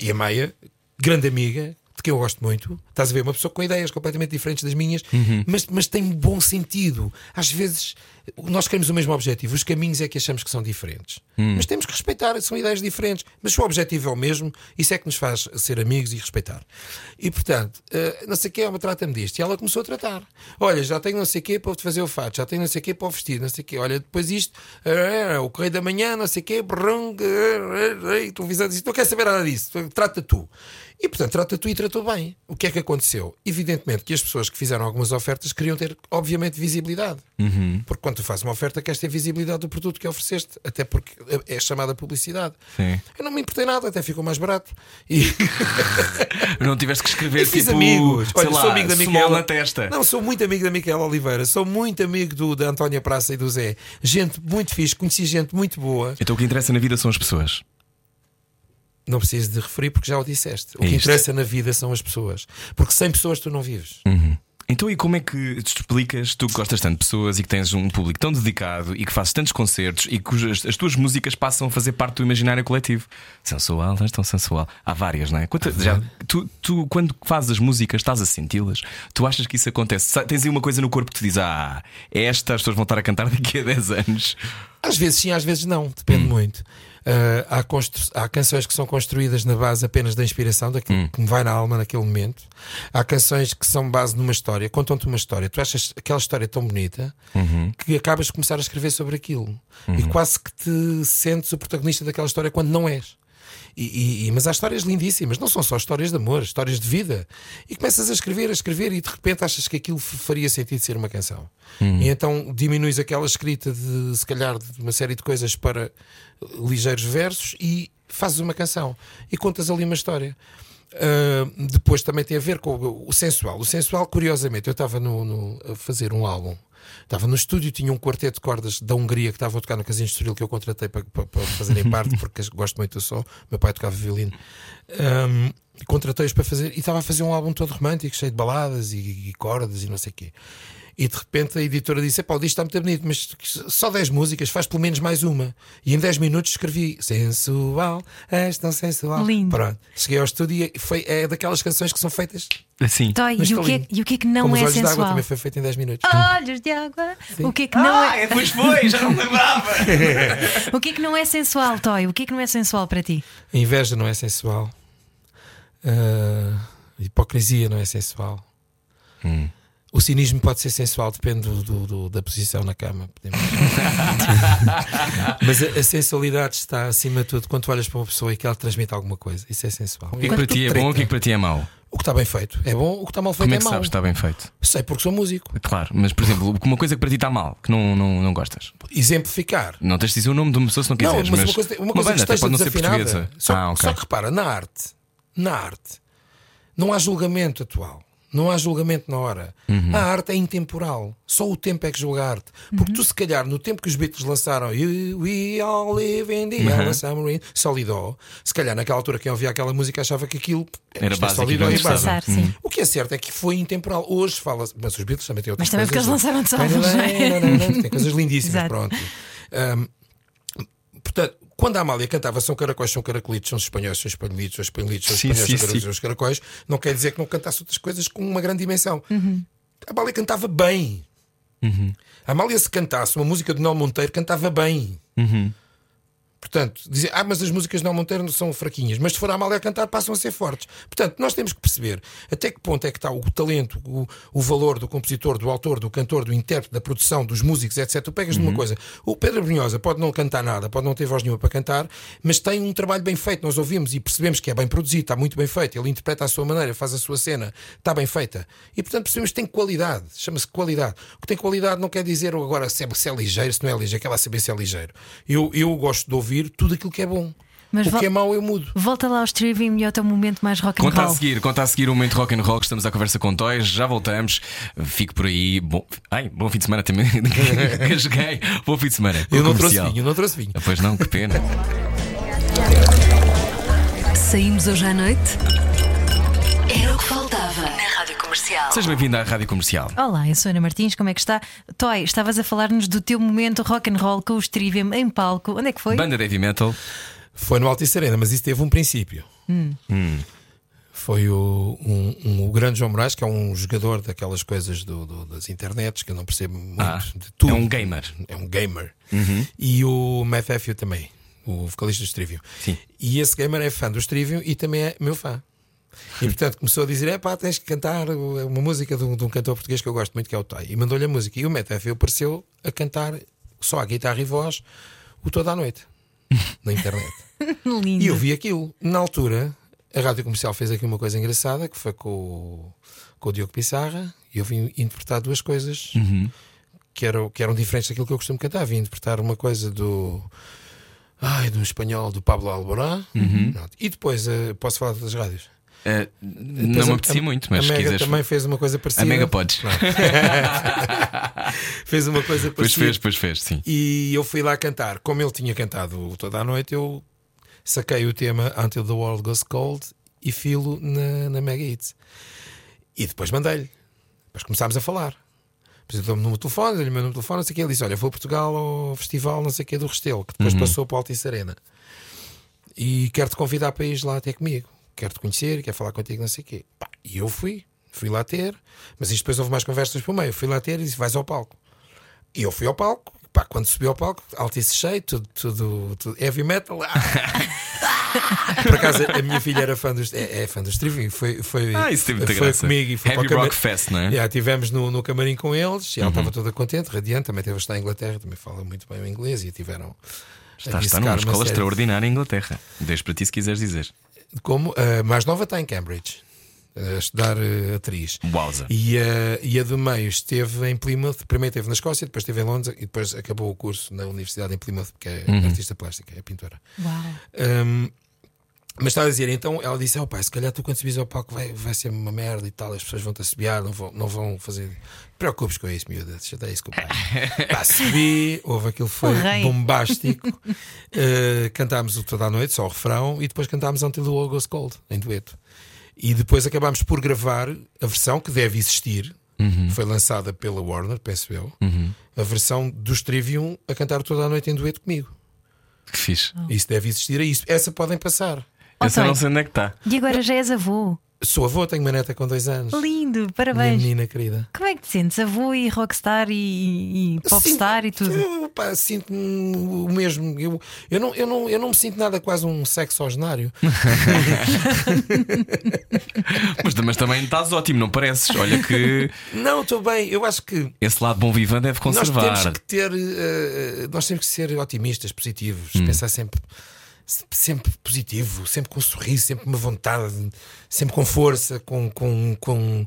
E a Maia, grande amiga, de que eu gosto muito, estás a ver, uma pessoa com ideias completamente diferentes das minhas, mas, mas tem bom sentido. Às vezes nós queremos o mesmo objetivo, os caminhos é que achamos que são diferentes. Mas temos que respeitar, são ideias diferentes. Mas se o objetivo é o mesmo, isso é que nos faz ser amigos e respeitar. E portanto, eh, não sei o que, ela trata-me disto. E ela começou a tratar. Olha, já tenho não sei o que para te fazer o fato, já tenho não sei o que para o vestir, não sei o que. Olha, depois isto, eh, o correio da manhã, não sei o que, eh, televisão, diz, não quer saber nada disso, trata tu. E portanto, trata tu e tratou bem. O que é que aconteceu? Evidentemente que as pessoas que fizeram algumas ofertas queriam ter, obviamente, visibilidade. Porque quando tu fazes uma oferta, queres ter visibilidade do produto que ofereceste, até porque é chamada publicidade. Sim. Eu não me importei nada, até ficou mais barato. E Não tiveste que escrever e tipo, amigos. sei Olha, lá, sou amigo da Micaela. na testa. Não, sou muito amigo da Micaela Oliveira, sou muito amigo do, da Antónia Praça e do Zé. Gente muito fixe, conheci gente muito boa. Então o que interessa na vida são as pessoas. Não preciso de referir porque já o disseste. O É que isto. interessa na vida são as pessoas. Porque sem pessoas tu não vives. Então, e como é que te explicas, tu que gostas tanto de pessoas e que tens um público tão dedicado e que fazes tantos concertos e cujas as tuas músicas passam a fazer parte do imaginário coletivo? Sensual, és tão sensual. Há várias, não é? Quanta- já, tu, tu, quando fazes as músicas, estás a senti-las? Tu achas que isso acontece? Tens aí uma coisa no corpo que te diz: Ah, é esta, as pessoas vão estar a cantar daqui a 10 anos. Às vezes sim, às vezes não, depende muito. Ah, há, há canções que são construídas na base apenas da inspiração, daquilo que me vai na alma naquele momento. Há canções que são base numa história, contam-te uma história. Tu achas aquela história tão bonita que acabas de começar a escrever sobre aquilo e quase que te sentes o protagonista daquela história quando não és. E, e- mas há histórias lindíssimas, não são só histórias de amor, histórias de vida. E começas a escrever, a escrever, e de repente achas que aquilo faria sentido ser uma canção. E então diminuis aquela escrita de se calhar de uma série de coisas para ligeiros versos e fazes uma canção e contas ali uma história. Uh, depois também tem a ver com o, o sensual. O sensual, curiosamente, eu estava no, no- a fazer um álbum. Estava no estúdio, tinha um quarteto de cordas da Hungria que estavam a tocar no Casino Estoril que eu contratei para, para, para fazerem parte, porque gosto muito do som. Meu pai tocava violino. Um, Contratei-os para fazer e estava a fazer um álbum todo romântico, cheio de baladas e, e cordas e não sei o quê. E de repente a editora disse: Pá, o disco está muito bonito, mas só 10 músicas, faz pelo menos mais uma. E em 10 minutos escrevi: Sensual, és tão sensual. Lindo. Pronto. Cheguei ao estúdio e foi, é daquelas canções que são feitas. Assim. E o, que é, e o que é que não Como os é olhos d'água sensual? também foi feito em 10 minutos. Olhos de água. O que é que não é? pois foi, já não me lembrava. O que é que não é sensual, Toy? O que é que não é sensual para ti? A inveja não é sensual. Ah, a hipocrisia não é sensual. O cinismo pode ser sensual, depende do, do- do- da posição na cama. podemos- Mas a, a sensualidade está acima de tudo quando tu olhas para uma pessoa e que ela transmite alguma coisa. Isso é sensual. O que é que para ti é bom, o que é que para ti é mau? O que está bem feito é bom, o que está mal feito Como é é que mau. sabes que está bem feito? Sei porque sou músico. Claro, mas por exemplo, uma coisa que para ti está mal, que não, não, não gostas. Exemplificar. Não tens de dizer o nome de uma pessoa se não Não, quiseres, mas, mas uma coisa, uma coisa banda que esteja pode não ser portuguesa. Só, ah, ok. só que repara, na arte, na arte, não há julgamento atual. Não há julgamento na hora. A arte é intemporal. Só o tempo é que julga a arte. Porque tu, se calhar, no tempo que os Beatles lançaram You, We All Live in the Yellow Submarine, Solidó, se calhar naquela altura quem ouvia aquela música achava que aquilo Era é básico e Solidó e básico. Sim. O que é certo é que foi intemporal. Hoje fala mas os Beatles também têm outras Mas também porque coisas. eles lançaram de salvos, não é? Tem coisas lindíssimas, pronto. Ahm, portanto, quando a Amália cantava São caracóis, são caracolitos, são espanhóis, são espanholitos, são espanholitos, são espanhóis, são caracóis, são os caracóis, não quer dizer que não cantasse outras coisas com uma grande dimensão. Uhum. A Amália cantava bem. A Amália, se cantasse uma música de Nel Monteiro, cantava bem. Portanto, dizer, ah, mas as músicas de Nel Monteiro são fraquinhas, mas se for a Amália a cantar, passam a ser fortes. Portanto, nós temos que perceber até que ponto é que está o talento, o, o valor do compositor, do autor, do cantor, do intérprete, da produção, dos músicos, etc. Tu pegas de uma coisa. O Pedro Brunhosa pode não cantar nada, pode não ter voz nenhuma para cantar, mas tem um trabalho bem feito. Nós ouvimos e percebemos que é bem produzido, está muito bem feito. Ele interpreta à sua maneira, faz a sua cena, está bem feita. E portanto percebemos que tem qualidade. Chama-se qualidade. O que tem qualidade não quer dizer agora se é, se é ligeiro, se não é ligeiro, quer lá saber se é ligeiro. Eu, eu gosto de ouvir tudo aquilo que é bom. Mas o que é mau eu mudo. Volta lá ao streaming e ao teu momento mais rock and Conta a roll. seguir, conta a seguir o momento rock and roll estamos à conversa com Toys, já voltamos. Fico por aí. Bom, ai, bom fim de semana também. Casguei. Bom fim de semana. Eu não trouxe vinho, eu não trouxe vinho. Ah, Pois não, que pena. Saímos hoje à noite? Seja bem-vindo à Rádio Comercial. Olá, eu sou a Ana Martins, como é que está? Toy, estavas a falar-nos do teu momento rock and roll com o Trivium em palco. Onde é que foi? Banda de Heavy Metal. Foi no Altice Arena, mas isso teve um princípio. Foi o, um, um- o grande João Moraes, que é um jogador daquelas coisas do- do- das internets, que eu não percebo muito Ah, de tudo. é um gamer. É um gamer. E o Matthew também, o vocalista do Trivium. Sim. E esse gamer é fã do Trivium e também é meu fã. E portanto começou a dizer: é pá, tens que cantar uma música de um, de um cantor português que eu gosto muito, que é o Toy. E mandou-lhe a música. E o Matthew apareceu a cantar só a guitarra e voz o toda a noite na internet. Lindo. E eu vi aquilo. Na altura, a rádio comercial fez aqui uma coisa engraçada que foi com, o- com o Diogo Pissarra e eu vim interpretar duas coisas que, eram, que eram diferentes daquilo que eu costumo cantar. Vim interpretar uma coisa do. Ai, do espanhol do Pablo Alborán. Pronto. E depois, eh, posso falar outras rádios? Depois não me apetecia muito, mas a Mega quiseres. também fez uma coisa parecida. A Mega podes. fez uma coisa Pois parecida. fez, pois fez, sim. E eu fui lá cantar. Como ele tinha cantado toda a noite, eu saquei o tema Until the World Goes Cold e filo na, na Mega Hits. E depois mandei-lhe. Depois começámos a falar. Depois eu dou-me no meu telefone, dei-lhe o meu número de telefone, não sei o que. Ele disse: Olha, vou a Portugal ao festival, não sei o que, do Restelo, que depois passou para o Altice Arena. E quero-te convidar para ir lá até comigo. Quero-te conhecer, quero falar contigo, não sei o quê. Pá, e eu fui, fui lá ter. Mas isto depois houve mais conversas por meio. Fui lá ter e disse: Vais ao palco. E eu fui ao palco, pá, quando subi ao palco, altice cheio, tudo, tudo, tudo heavy metal. Ah! Por acaso a minha filha era fã dos, é, é fã dos Trivium, foi, foi, Ah, isso teve foi graça. comigo e foi Heavy Rock Fest, não é? Uhum. Yeah, tivemos no, no camarim com eles e ela estava toda contente, radiante, também teve a estar em Inglaterra, também fala muito bem o inglês e tiveram. Está, está numa uma escola extraordinária em Inglaterra. Deixo para ti se quiseres dizer. Como a mais nova está em Cambridge, a estudar eh, atriz. Wowza. E a, e a do meio esteve em Plymouth, primeiro esteve na Escócia, depois esteve em Londres e depois acabou o curso na Universidade em Plymouth, porque é Uhum. artista plástica, é pintora. Uau. Hum, mas estava a dizer, então ela disse: oh, pai, se calhar tu quando subis ao palco vai, vai ser uma merda e tal, as pessoas vão-te assobiar, não vão, não vão fazer. Preocupes com isso, miúda, deixa isso com o pai. Pá, subi, houve aquilo foi bombástico. Uh, cantámos o toda a noite, só o refrão, e depois cantámos Until the World Goes Cold, em dueto. E depois acabámos por gravar a versão que deve existir, foi lançada pela Warner, penso eu, a versão dos Trivium a cantar toda a noite em dueto comigo. Que fixe. Isso deve existir, é isso. Essa podem passar. Essa eu não sei onde é que está. E agora já és avô. Sou avô, tenho uma neta com dois anos. Lindo, Minha parabéns. menina querida. Como é que te sentes? Avô e rockstar e, e popstar e tudo? Eu, pá, sinto-me o mesmo. Eu, eu, não, eu, não, eu não me sinto nada quase um sexogenário. Mas, mas também estás ótimo, não pareces? Olha que não, estou bem. Eu acho que esse lado bom vivant deve nós conservar. temos que ter. eh, nós temos que ser otimistas, positivos, Hum. pensar sempre. Sempre positivo, sempre com um sorriso, sempre com uma vontade, sempre com força, com, com, com,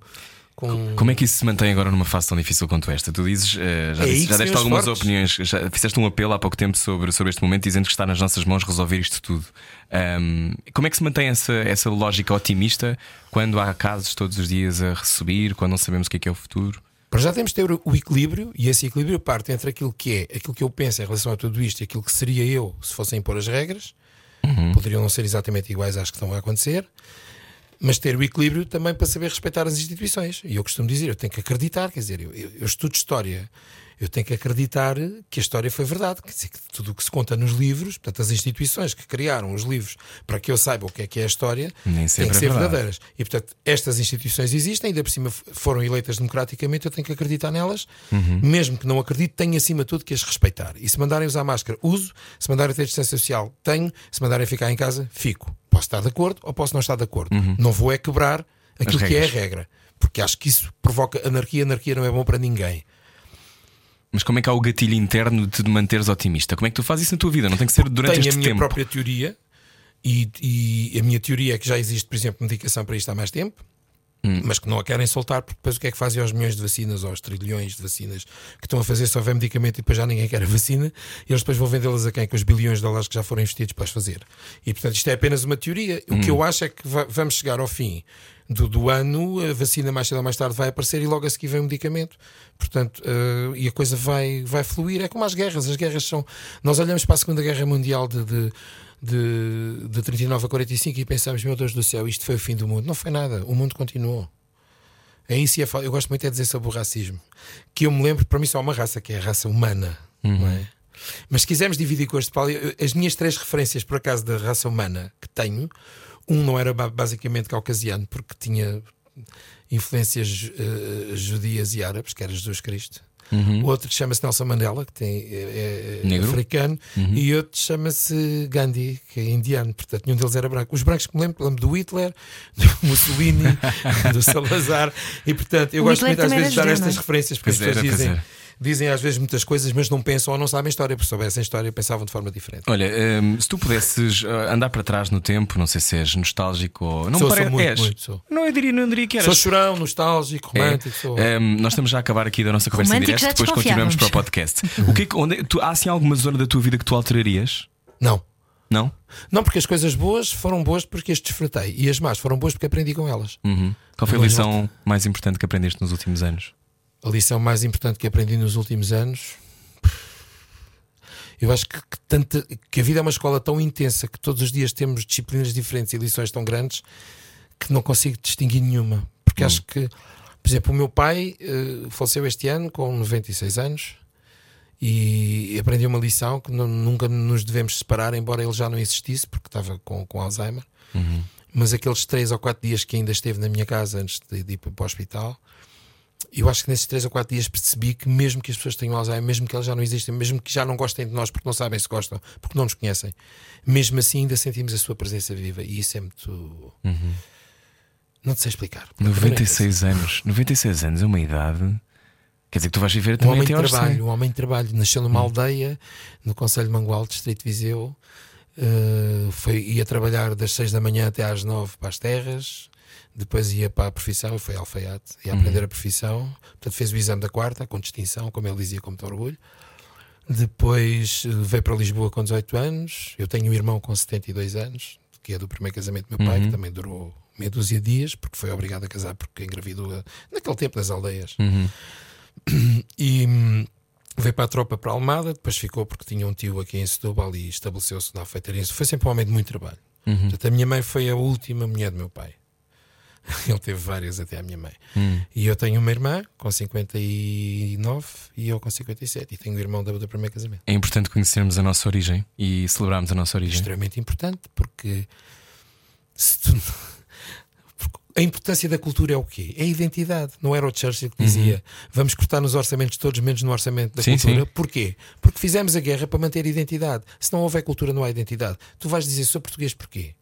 com. Como é que isso se mantém agora numa fase tão difícil quanto esta? Tu dizes, eh, já, É disse- já deste algumas fortes. opiniões, já fizeste um apelo há pouco tempo sobre, sobre este momento, dizendo que está nas nossas mãos resolver isto tudo. Ahm, como é que se mantém essa, essa lógica otimista quando há casos todos os dias a subir, quando não sabemos o que é que é o futuro? Para já temos de ter o equilíbrio, e esse equilíbrio parte entre aquilo que é, aquilo que eu penso em relação a tudo isto e aquilo que seria eu se fossem impor as regras. Poderiam não ser exatamente iguais às que estão a acontecer, mas ter o equilíbrio também para saber respeitar as instituições. E eu costumo dizer, eu tenho que acreditar, quer dizer, eu, eu- estudo história. Eu tenho que acreditar que a história foi verdade. Quer dizer, que tudo o que se conta nos livros, portanto, as instituições que criaram os livros para que eu saiba o que é que é a história, Nem têm que é ser verdade. verdadeiras. E, portanto, estas instituições existem, ainda por cima foram eleitas democraticamente, eu tenho que acreditar nelas, Uhum. mesmo que não acredite, tenho acima de tudo que as respeitar. E se mandarem usar máscara, uso. Se mandarem ter distância social, tenho. Se mandarem ficar em casa, fico. Posso estar de acordo ou posso não estar de acordo. Não vou é quebrar aquilo que é a Uhum. regra. Porque acho que isso provoca anarquia. Anarquia não é bom para ninguém. Mas como é que há o gatilho interno de te manteres otimista? Como é que tu fazes isso na tua vida? Não tem que ser durante tenho este a minha tempo. própria teoria e, e a minha teoria é que já existe, por exemplo, medicação para isto há mais tempo. Hum. Mas que não a querem soltar, porque depois o que é que fazem aos milhões de vacinas, ou aos trilhões de vacinas que estão a fazer se houver medicamento e depois já ninguém quer a vacina, e eles depois vão vendê-las a quem? Com os bilhões de dólares que já foram investidos para as fazer. E portanto isto é apenas uma teoria. O Hum. que eu acho é que va- vamos chegar ao fim do, do ano, a vacina mais cedo ou mais tarde vai aparecer e logo a seguir vem o medicamento. Portanto, eh, e a coisa vai, vai fluir. É como as guerras. As guerras são. Nós olhamos para a Segunda Guerra Mundial de, de, de, de 39 a 45 e pensamos, meu Deus do céu, isto foi o fim do mundo. Não foi nada. O mundo continuou. É isso Eu gosto muito é de dizer sobre o racismo. Que eu me lembro, para mim só há uma raça, que é a raça humana. Não é? Mas se quisermos dividir com este eu- as minhas três referências, por acaso, da raça humana que tenho, um não era ba- basicamente caucasiano, porque tinha influências eh, judias e árabes, que era Jesus Cristo. Outro chama-se Nelson Mandela, que tem, é, é Negro. africano, e outro chama-se Gandhi, que é indiano, portanto, nenhum deles era branco. Os brancos que me lembro, lembro do Hitler, do Mussolini, do Salazar, e portanto, eu O gosto Hitler muito às vezes de dar estas é? referências, porque as pessoas dizem. Dizem às vezes muitas coisas, mas não pensam ou não sabem história, porque se soubessem história pensavam de forma diferente. Olha, hum, se tu pudesses ah, andar para trás no tempo, não sei se és nostálgico ou. Não Sou, me sou muito, és. muito, sou. Não, eu diria, não diria que eras. Sou chorão, nostálgico, É. romântico, sou. Hum, nós estamos já a acabar aqui da nossa conversa em Romântico direto, já depois continuamos para o podcast. o que é que- onde, tu, há assim alguma zona da tua vida que tu alterarias? Não. Não? Não, porque as coisas boas foram boas porque as desfrutei e as más foram boas porque aprendi com elas. Uhum. Qual foi a lição mais importante que aprendeste nos últimos anos? A lição mais importante que aprendi nos últimos anos. Eu acho que, que tanta, que a vida é uma escola tão intensa que todos os dias temos disciplinas diferentes e lições tão grandes que não consigo distinguir nenhuma. Porque acho que, por exemplo, o meu pai eh, faleceu este ano com 96 anos e aprendi uma lição que nu- nunca nos devemos separar, embora ele já não existisse, porque estava com, com Alzheimer. Mas aqueles três ou quatro dias que ainda esteve na minha casa antes de, de ir para o hospital, eu acho que nesses três ou quatro dias percebi que mesmo que as pessoas tenham Alzheimer, mesmo que elas já não existem, mesmo que já não gostem de nós porque não sabem se gostam, porque não nos conhecem, mesmo assim ainda sentimos a sua presença viva e isso é muito. Não te sei explicar. 96 anos. 96 anos é uma idade. Quer dizer que tu vais viver Um também homem de trabalho, 100. um homem de trabalho, nasceu numa aldeia no Conselho de Mangual, Distrito de Viseu. Uh, foi, ia trabalhar das 6 da manhã até às 9 para as terras, depois ia para a profissão, foi alfaiate, ia aprender a profissão, portanto fez o exame da quarta, com distinção, como ele dizia, com muito orgulho. Depois uh, veio para Lisboa com 18 anos. Eu tenho um irmão com 72 anos, que é do primeiro casamento do meu pai, que também durou meia dúzia de dias, porque foi obrigado a casar porque engravidou uh, naquele tempo das aldeias. E hum, veio para a tropa para a Almada, depois ficou porque tinha um tio aqui em Setúbal e estabeleceu-se na alfeitaria. Foi sempre um homem de muito trabalho. Portanto, a minha mãe foi a última mulher do meu pai. Ele teve várias até a minha mãe. E eu tenho uma irmã com 59 e eu com 57. E tenho um irmão do, do primeiro casamento. É importante conhecermos a nossa origem e celebrarmos a nossa origem. Extremamente importante porque se tu- a importância da cultura é o quê? É a identidade. Não era o Churchill que dizia vamos cortar nos orçamentos todos, menos no orçamento da Sim, cultura. sim. Porquê? Porque fizemos a guerra para manter a identidade. Se não houver cultura, não há identidade. Tu vais dizer sou português porquê?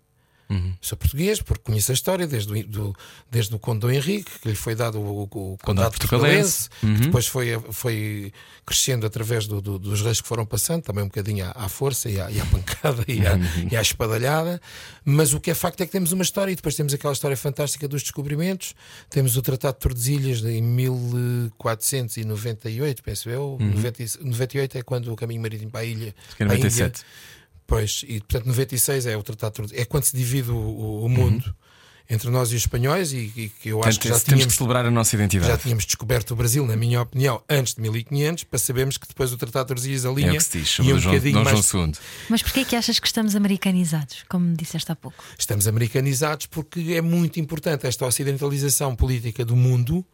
Sou português porque conheço a história desde o, do, desde o Conde Dom Henrique, que lhe foi dado o, o, o Condado Portucalense. Portucalense, que depois foi, foi crescendo através do- do- dos reis que foram passando, também um bocadinho à, à força e à, e à pancada e à, e à espadalhada. Mas o que é facto é que temos uma história e depois temos aquela história fantástica dos descobrimentos. Temos o Tratado de Tordesilhas de- em 1498, penso eu. 90 e- 98 é quando o caminho marítimo para a ilha. que é para a Índia, 97. Pois, e portanto 96 é o Tratado. É quando se divide o, o- mundo entre nós e os espanhóis e, e que eu acho Portanto, que já temos tínhamos, que celebrar a nossa identidade. já tínhamos descoberto o Brasil, na minha opinião, antes de 1500, para sabermos que depois o Tratado de Tordesilhas É alinha o que se diz e um João, bocadinho mais João II. Mas porquê é que achas que estamos americanizados, como me disseste há pouco? estamos americanizados porque é muito importante esta ocidentalização política do mundo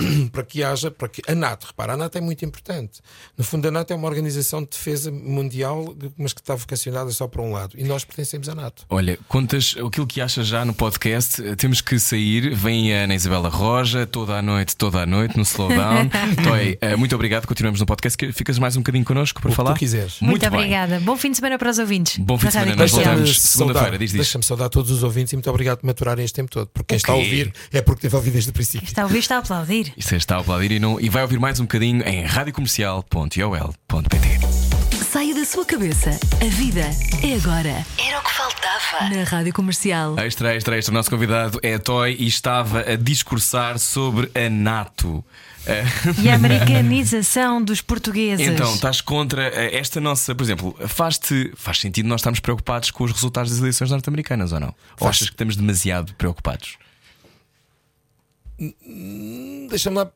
para que haja, para que a NATO, repara, a NATO é muito importante. No fundo, a NATO é uma organização de defesa mundial, mas que está vocacionada só para um lado. E nós pertencemos à NATO. Olha, contas aquilo que achas já no podcast. Eh, Temos que sair. Vem a Ana Isabela Roja, toda a noite, toda a noite, no Slowdown. Toy, eh, muito obrigado. Continuamos no podcast. Que Ficas mais um bocadinho connosco para O que falar. tu quiseres. Muito, bem. obrigada. Bom fim de semana para os ouvintes. Bom fim de semana, nós voltamos. Deixa-me segunda-feira, saudar- diz, diz. Deixa-me saudar todos os ouvintes e muito obrigado por me aturarem este tempo todo. Porque quem está a ouvir é porque teve a ouvir desde o princípio. Está a ouvir, está a aplaudir. Isto está a aplaudir e, não- e vai ouvir mais um bocadinho em radiocomercial.ol.pt. Saia da sua cabeça. A vida é agora. Era o que faltava. Na Rádio Comercial. Extra, extra, extra. O nosso convidado é a Toy e estava a discursar sobre a NATO. E a americanização dos portugueses. Então, estás contra eh, esta nossa, por exemplo, faz-te faz sentido nós estarmos preocupados com os resultados das eleições norte-americanas ou não? Ou Faz. achas que estamos demasiado preocupados? Deixa-me lá.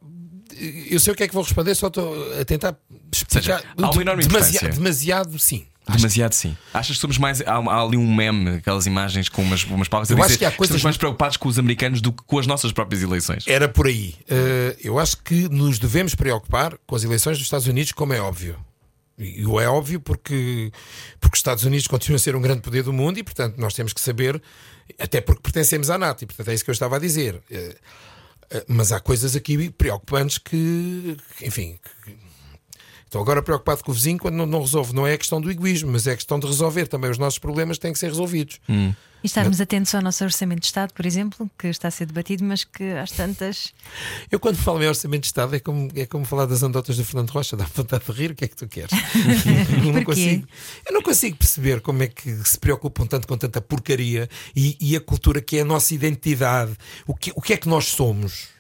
Eu sei o que é que vou responder, só estou a tentar explicar. seja, há uma enorme demasiado, demasiado, sim. Demasiado sim. Achas que somos mais. Há, há ali um meme, aquelas imagens com umas, umas palavras a Eu dizer acho que há coisas- estamos mais preocupados com os americanos do que com as nossas próprias eleições. Era por aí. Eh, eu acho que nos devemos preocupar com as eleições dos Estados Unidos, como é óbvio. E o é óbvio porque, porque os Estados Unidos continuam a ser um grande poder do mundo e, portanto, nós temos que saber, até porque pertencemos à NATO, e, portanto, é isso que eu estava a dizer. Eh, mas há coisas aqui preocupantes que, enfim. Estou agora preocupado com o vizinho quando não, não resolve. Não é a questão do egoísmo, mas é a questão de resolver também os nossos problemas têm que ser resolvidos. E estarmos atentos ao nosso orçamento de Estado, por exemplo, que está a ser debatido, mas que às tantas. Eu, quando falo em orçamento de Estado, é como, é como falar das anedotas do Fernando Rocha, dá vontade de rir, o que é que tu queres? eu, não consigo, eu não consigo perceber como é que se preocupam tanto com tanta porcaria e, e a cultura que é a nossa identidade. O que, o que é que nós somos?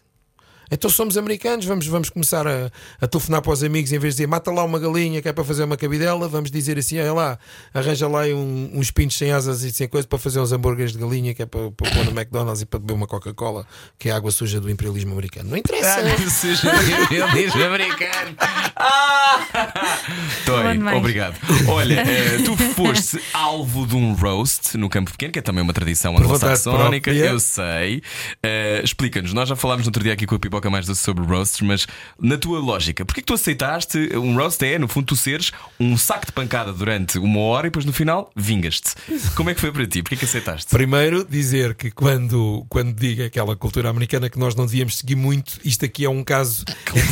Então somos americanos, vamos, vamos começar a, a telefonar para os amigos em vez de dizer mata lá uma galinha que é para fazer uma cabidela, vamos dizer assim, olha lá, arranja lá um- uns pintos sem asas e sem coisa para fazer uns hambúrgueres de galinha que é para, para pôr no McDonald's e para beber uma Coca-Cola, que é a água suja do imperialismo americano. Não interessa. Ele diz americano. Toy, Bom demais. obrigado. Olha, eh, tu foste alvo de um roast no Campo Pequeno, que é também uma tradição anglo-saxónica, eu sei. Eh, Explica-nos, nós já falámos no outro dia aqui com a Pipoca mais doce sobre roasts, mas na tua lógica, porquê que tu aceitaste um roast? É, no fundo, tu seres um saco de pancada durante uma hora e depois no final vingas-te. Como é que foi para ti? Porquê que aceitaste? Primeiro, dizer que quando, quando diga aquela cultura americana que nós não devíamos seguir muito, isto aqui é um caso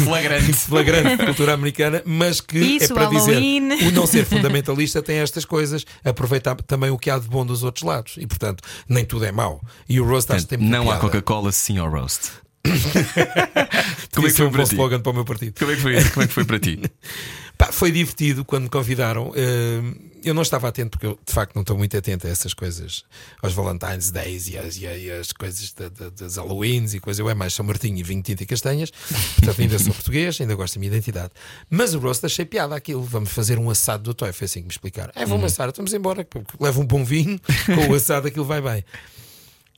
Flagrante. flagrante de cultura americana, mas que Isso, é para Halloween. dizer o não ser fundamentalista tem estas coisas, aproveitar também o que há de bom dos outros lados e, portanto, nem tudo é mau. E o roast acho que tem muita Não há. Coca-Cola, sim ao roast. Como é que foi um para ti? slogan para o meu partido? Como é que foi, como é que foi para ti? Pá, foi divertido quando me convidaram. Eh, Eu não estava atento, porque eu de facto não estou muito atento a essas coisas, aos Valentine's Days e as, e coisas da- da- das Halloweens e coisas. Eu é mais São Martinho e vinho, tinta e castanhas, portanto ainda sou português, ainda gosto da minha identidade. Mas o roast achei piada aquilo. Vamos fazer um assado do Toy, foi assim que me explicaram. É, vamos assar, estamos embora, porque leva um bom vinho, com o assado aquilo vai bem.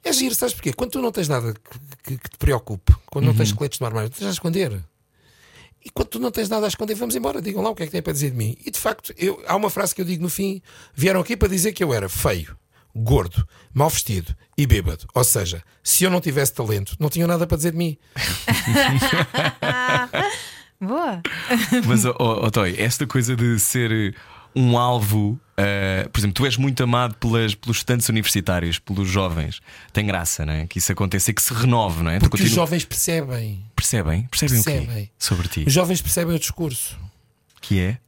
É giro, sabes porquê? Quando tu não tens nada que, que- que te preocupe, quando não tens esqueletos no armário, tens a esconder. E quando tu não tens nada a esconder, vamos embora, digam lá o que é que têm para dizer de mim. E de facto, eu- há uma frase que eu digo no fim: vieram aqui para dizer que eu era feio, gordo, mal vestido e bêbado. Ou seja, se eu não tivesse talento, não tinham nada para dizer de mim. Boa! Mas, oh, oh, Toy, esta coisa de ser um alvo, eh, por exemplo, tu és muito amado pelas, pelos estudantes universitários, pelos jovens. Tem graça, não é? Que isso aconteça e que se renove, não é? Porque os continua- jovens percebem. percebem, percebem, o quê? Percebem. Sobre ti. Os jovens percebem o discurso. Que é?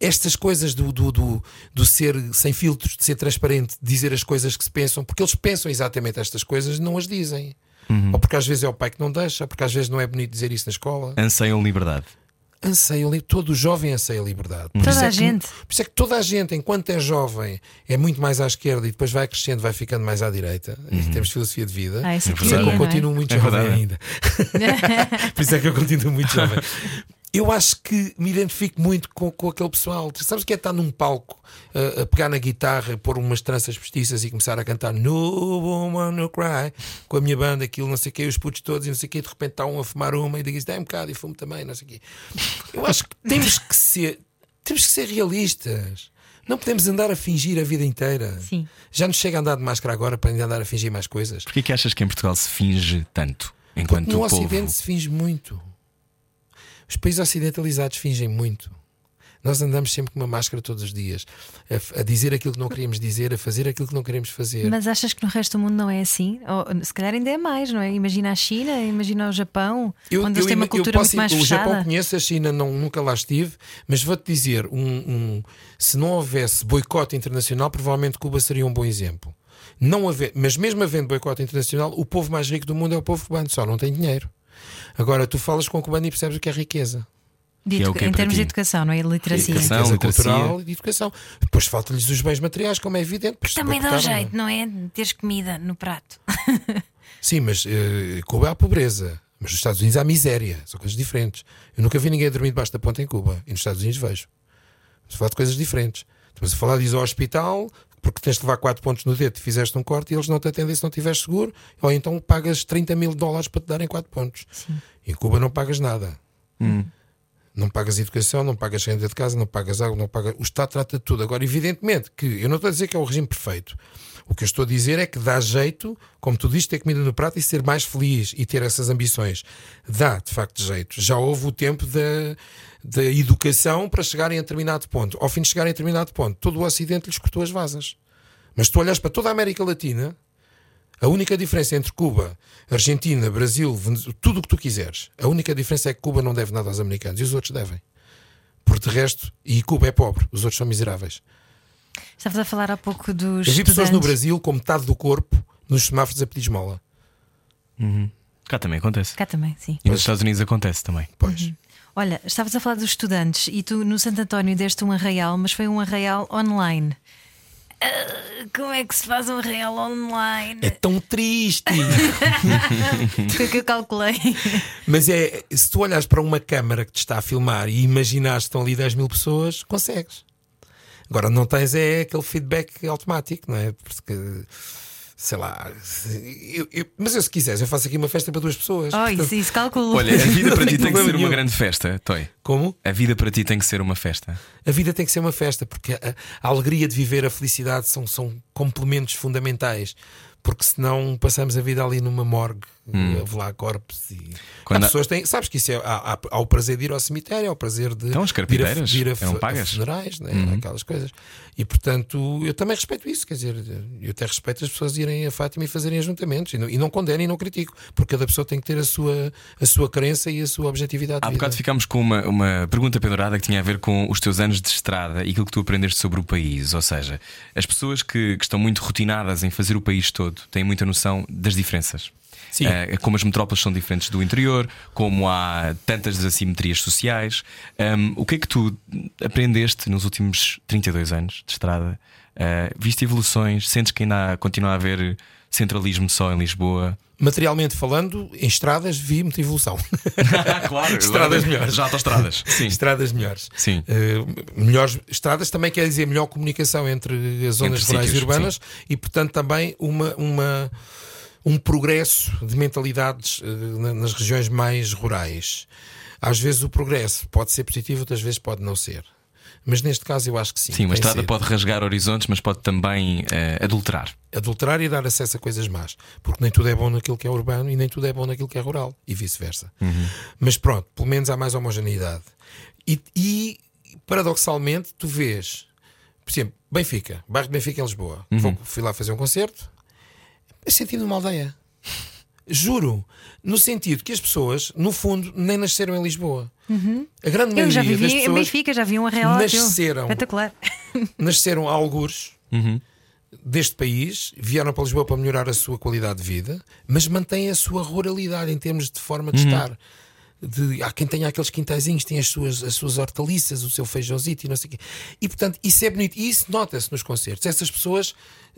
estas coisas do, do, do, do ser sem filtros, de ser transparente, de dizer as coisas que se pensam, porque eles pensam exatamente estas coisas, não as dizem. Ou porque às vezes é o pai que não deixa, porque às vezes não é bonito dizer isso na escola. Anseiam liberdade. Anseia, todo jovem anseia a liberdade. Por Toda isso é a que- gente. Por isso é que toda a gente, enquanto é jovem, é muito mais à esquerda e depois vai crescendo, vai ficando mais à direita, em termos de filosofia de vida. Ah, essa Por isso é que eu é? continuo muito É jovem verdade. ainda. Por isso é que eu continuo muito jovem. Eu acho que me identifico muito com, com aquele pessoal. Tu Sabes o que é estar num palco uh, a pegar na guitarra, pôr umas tranças postiças e começar a cantar No Woman No Cry com a minha banda, aquilo, não sei o quê, os putos todos e não sei o quê, de repente está um a fumar uma e isso, dá um bocado e fumo também, não sei o quê. Eu acho que temos que ser, temos que ser realistas. Não podemos andar a fingir a vida inteira. Sim. Já nos chega a andar de máscara agora para ainda andar a fingir mais coisas. Porquê que achas que em Portugal se finge tanto? Enquanto Porque no o povo... Ocidente se finge muito. Os países ocidentalizados fingem muito. Nós andamos sempre com uma máscara todos os dias, a, a dizer aquilo que não queríamos dizer, a fazer aquilo que não queremos fazer. Mas achas que no resto do mundo não é assim? Ou, se calhar ainda é mais, não é? Imagina a China, imagina o Japão, onde eles têm uma cultura posso muito mais ir- o Japão fechada. conheço, a China não, nunca lá estive, mas vou-te dizer: um, um- se não houvesse boicote internacional, provavelmente Cuba seria um bom exemplo. Não haver, mas mesmo havendo boicote internacional, o povo mais rico do mundo é o povo cubano, só não tem dinheiro. Agora, tu falas com o cubano e percebes o que é riqueza. De Que é em termos ti? de educação, não é? Literacia. Educação. literacia. cultural e de educação. Depois falta-lhes os bens materiais, como é evidente. se Também dá um jeito, não é? Teres comida no prato. Sim, mas eh, Cuba há pobreza. Mas nos Estados Unidos há miséria. São coisas diferentes. Eu nunca vi ninguém dormir debaixo da ponta em Cuba. E nos Estados Unidos vejo. Estamos a falar de coisas diferentes. Estamos a falar de ir ao hospital porque tens de levar 4 pontos no dedo, fizeste um corte e eles não te atendem se não tiveres seguro, ou então pagas 30 mil dólares para te darem 4 pontos. Em Cuba não pagas nada. Não pagas educação, não pagas renda de casa, não pagas água, não pagas. O Estado trata de tudo. Agora, evidentemente que eu não estou a dizer que é o regime perfeito. O que eu estou a dizer é que dá jeito, como tu dizes, ter comida no prato e ser mais feliz e ter essas ambições. Dá, de facto, jeito. Já houve o tempo da, educação para chegarem a determinado ponto. Ao fim de chegarem a determinado ponto, todo o Ocidente lhes cortou as vasas. Mas tu olhas para toda a América Latina, a única diferença entre Cuba, Argentina, Brasil, tudo o que tu quiseres, a única diferença é que Cuba não deve nada aos americanos e os outros devem. Por de resto, e Cuba é pobre, os outros são miseráveis. Estavas a falar há pouco dos. Eu vi pessoas no. Brasil com metade do corpo nos semáforos a pedir esmola. Cá também acontece. Cá também, sim. E nos Estados Unidos acontece também. Pois. Olha, estavas a falar dos estudantes e tu no Santo António deste um arraial, mas foi um arraial online. Ah, como é que se faz um arraial online? É tão triste. Foi o que eu calculei. Mas é, se tu olhas para uma câmara que te está a filmar e imaginares que estão ali 10 mil pessoas, consegues. Agora não tens é aquele feedback automático, não é? Porque sei lá, eu- eu- mas eu se quiseres, eu faço aqui uma festa para duas pessoas. Oh, Portanto, isso, isso calculo. Olha, a vida para ti tem que problema ser uma grande festa, Toy. Como? A vida para ti tem que ser uma festa. A vida tem que ser uma festa, porque a, a alegria de viver, a felicidade são, são complementos fundamentais. Porque senão passamos a vida ali numa morgue, a velar corpos. E... Hum. Quando há pessoas têm, sabes que isso é, há, há- há o prazer de ir ao cemitério, há o prazer de Então, as vir a, vir a, eram a pagas? Uhum. funerais, né? aquelas coisas. E portanto, eu também respeito isso. Quer dizer, eu até respeito as pessoas irem a Fátima e fazerem ajuntamentos. E não, e não condeno e não critico, porque cada pessoa tem que ter a sua, a sua crença e a sua objetividade. de Há bocado ficámos com uma, uma pergunta pendurada que tinha a ver com os teus anos de estrada e aquilo que tu aprendeste sobre o país. Ou seja, as pessoas que, que estão muito rotinadas em fazer o país todo têm muita noção das diferenças. Sim. Eh, como as metrópoles são diferentes do interior, como há tantas desassimetrias sociais. Ahm, o que é que tu aprendeste nos últimos 32 anos de estrada? Eh, viste evoluções? Sentes que ainda continua a haver centralismo só em Lisboa? Materialmente falando, em estradas vi muita evolução. claro, Estradas melhores. Já autoestradas. Sim. estradas melhores. Sim. Uh, melhores estradas também quer dizer melhor comunicação entre as zonas Entre rurais sítios, e urbanas e, portanto, também uma, uma, um progresso de mentalidades uh, na- nas regiões mais rurais. Às vezes o progresso pode ser positivo, outras vezes pode não ser. Mas neste caso eu acho que sim. Sim, uma estrada pode rasgar horizontes, mas pode também eh, adulterar. adulterar e dar acesso a coisas más. Porque nem tudo é bom naquilo que é urbano e nem tudo é bom naquilo que é rural. E vice-versa. Mas pronto, pelo menos há mais homogeneidade. E, e, paradoxalmente, tu vês, por exemplo, Benfica, bairro de Benfica em Lisboa. Vou- Fui lá fazer um concerto, senti-me numa aldeia. Juro. No sentido que as pessoas, no fundo, nem nasceram em Lisboa. A grande Eu maioria já das vivi em pessoas Benfica, já vi um arreal nasceram. Espetacular. nasceram a algures deste país, vieram para Lisboa para melhorar a sua qualidade de vida, mas mantêm a sua ruralidade em termos de forma de estar. De, há quem tenha aqueles quintaizinhos, tem as suas, as suas hortaliças, o seu feijãozito e não sei o quê. E portanto, isso é bonito. E isso nota-se nos concertos. Essas pessoas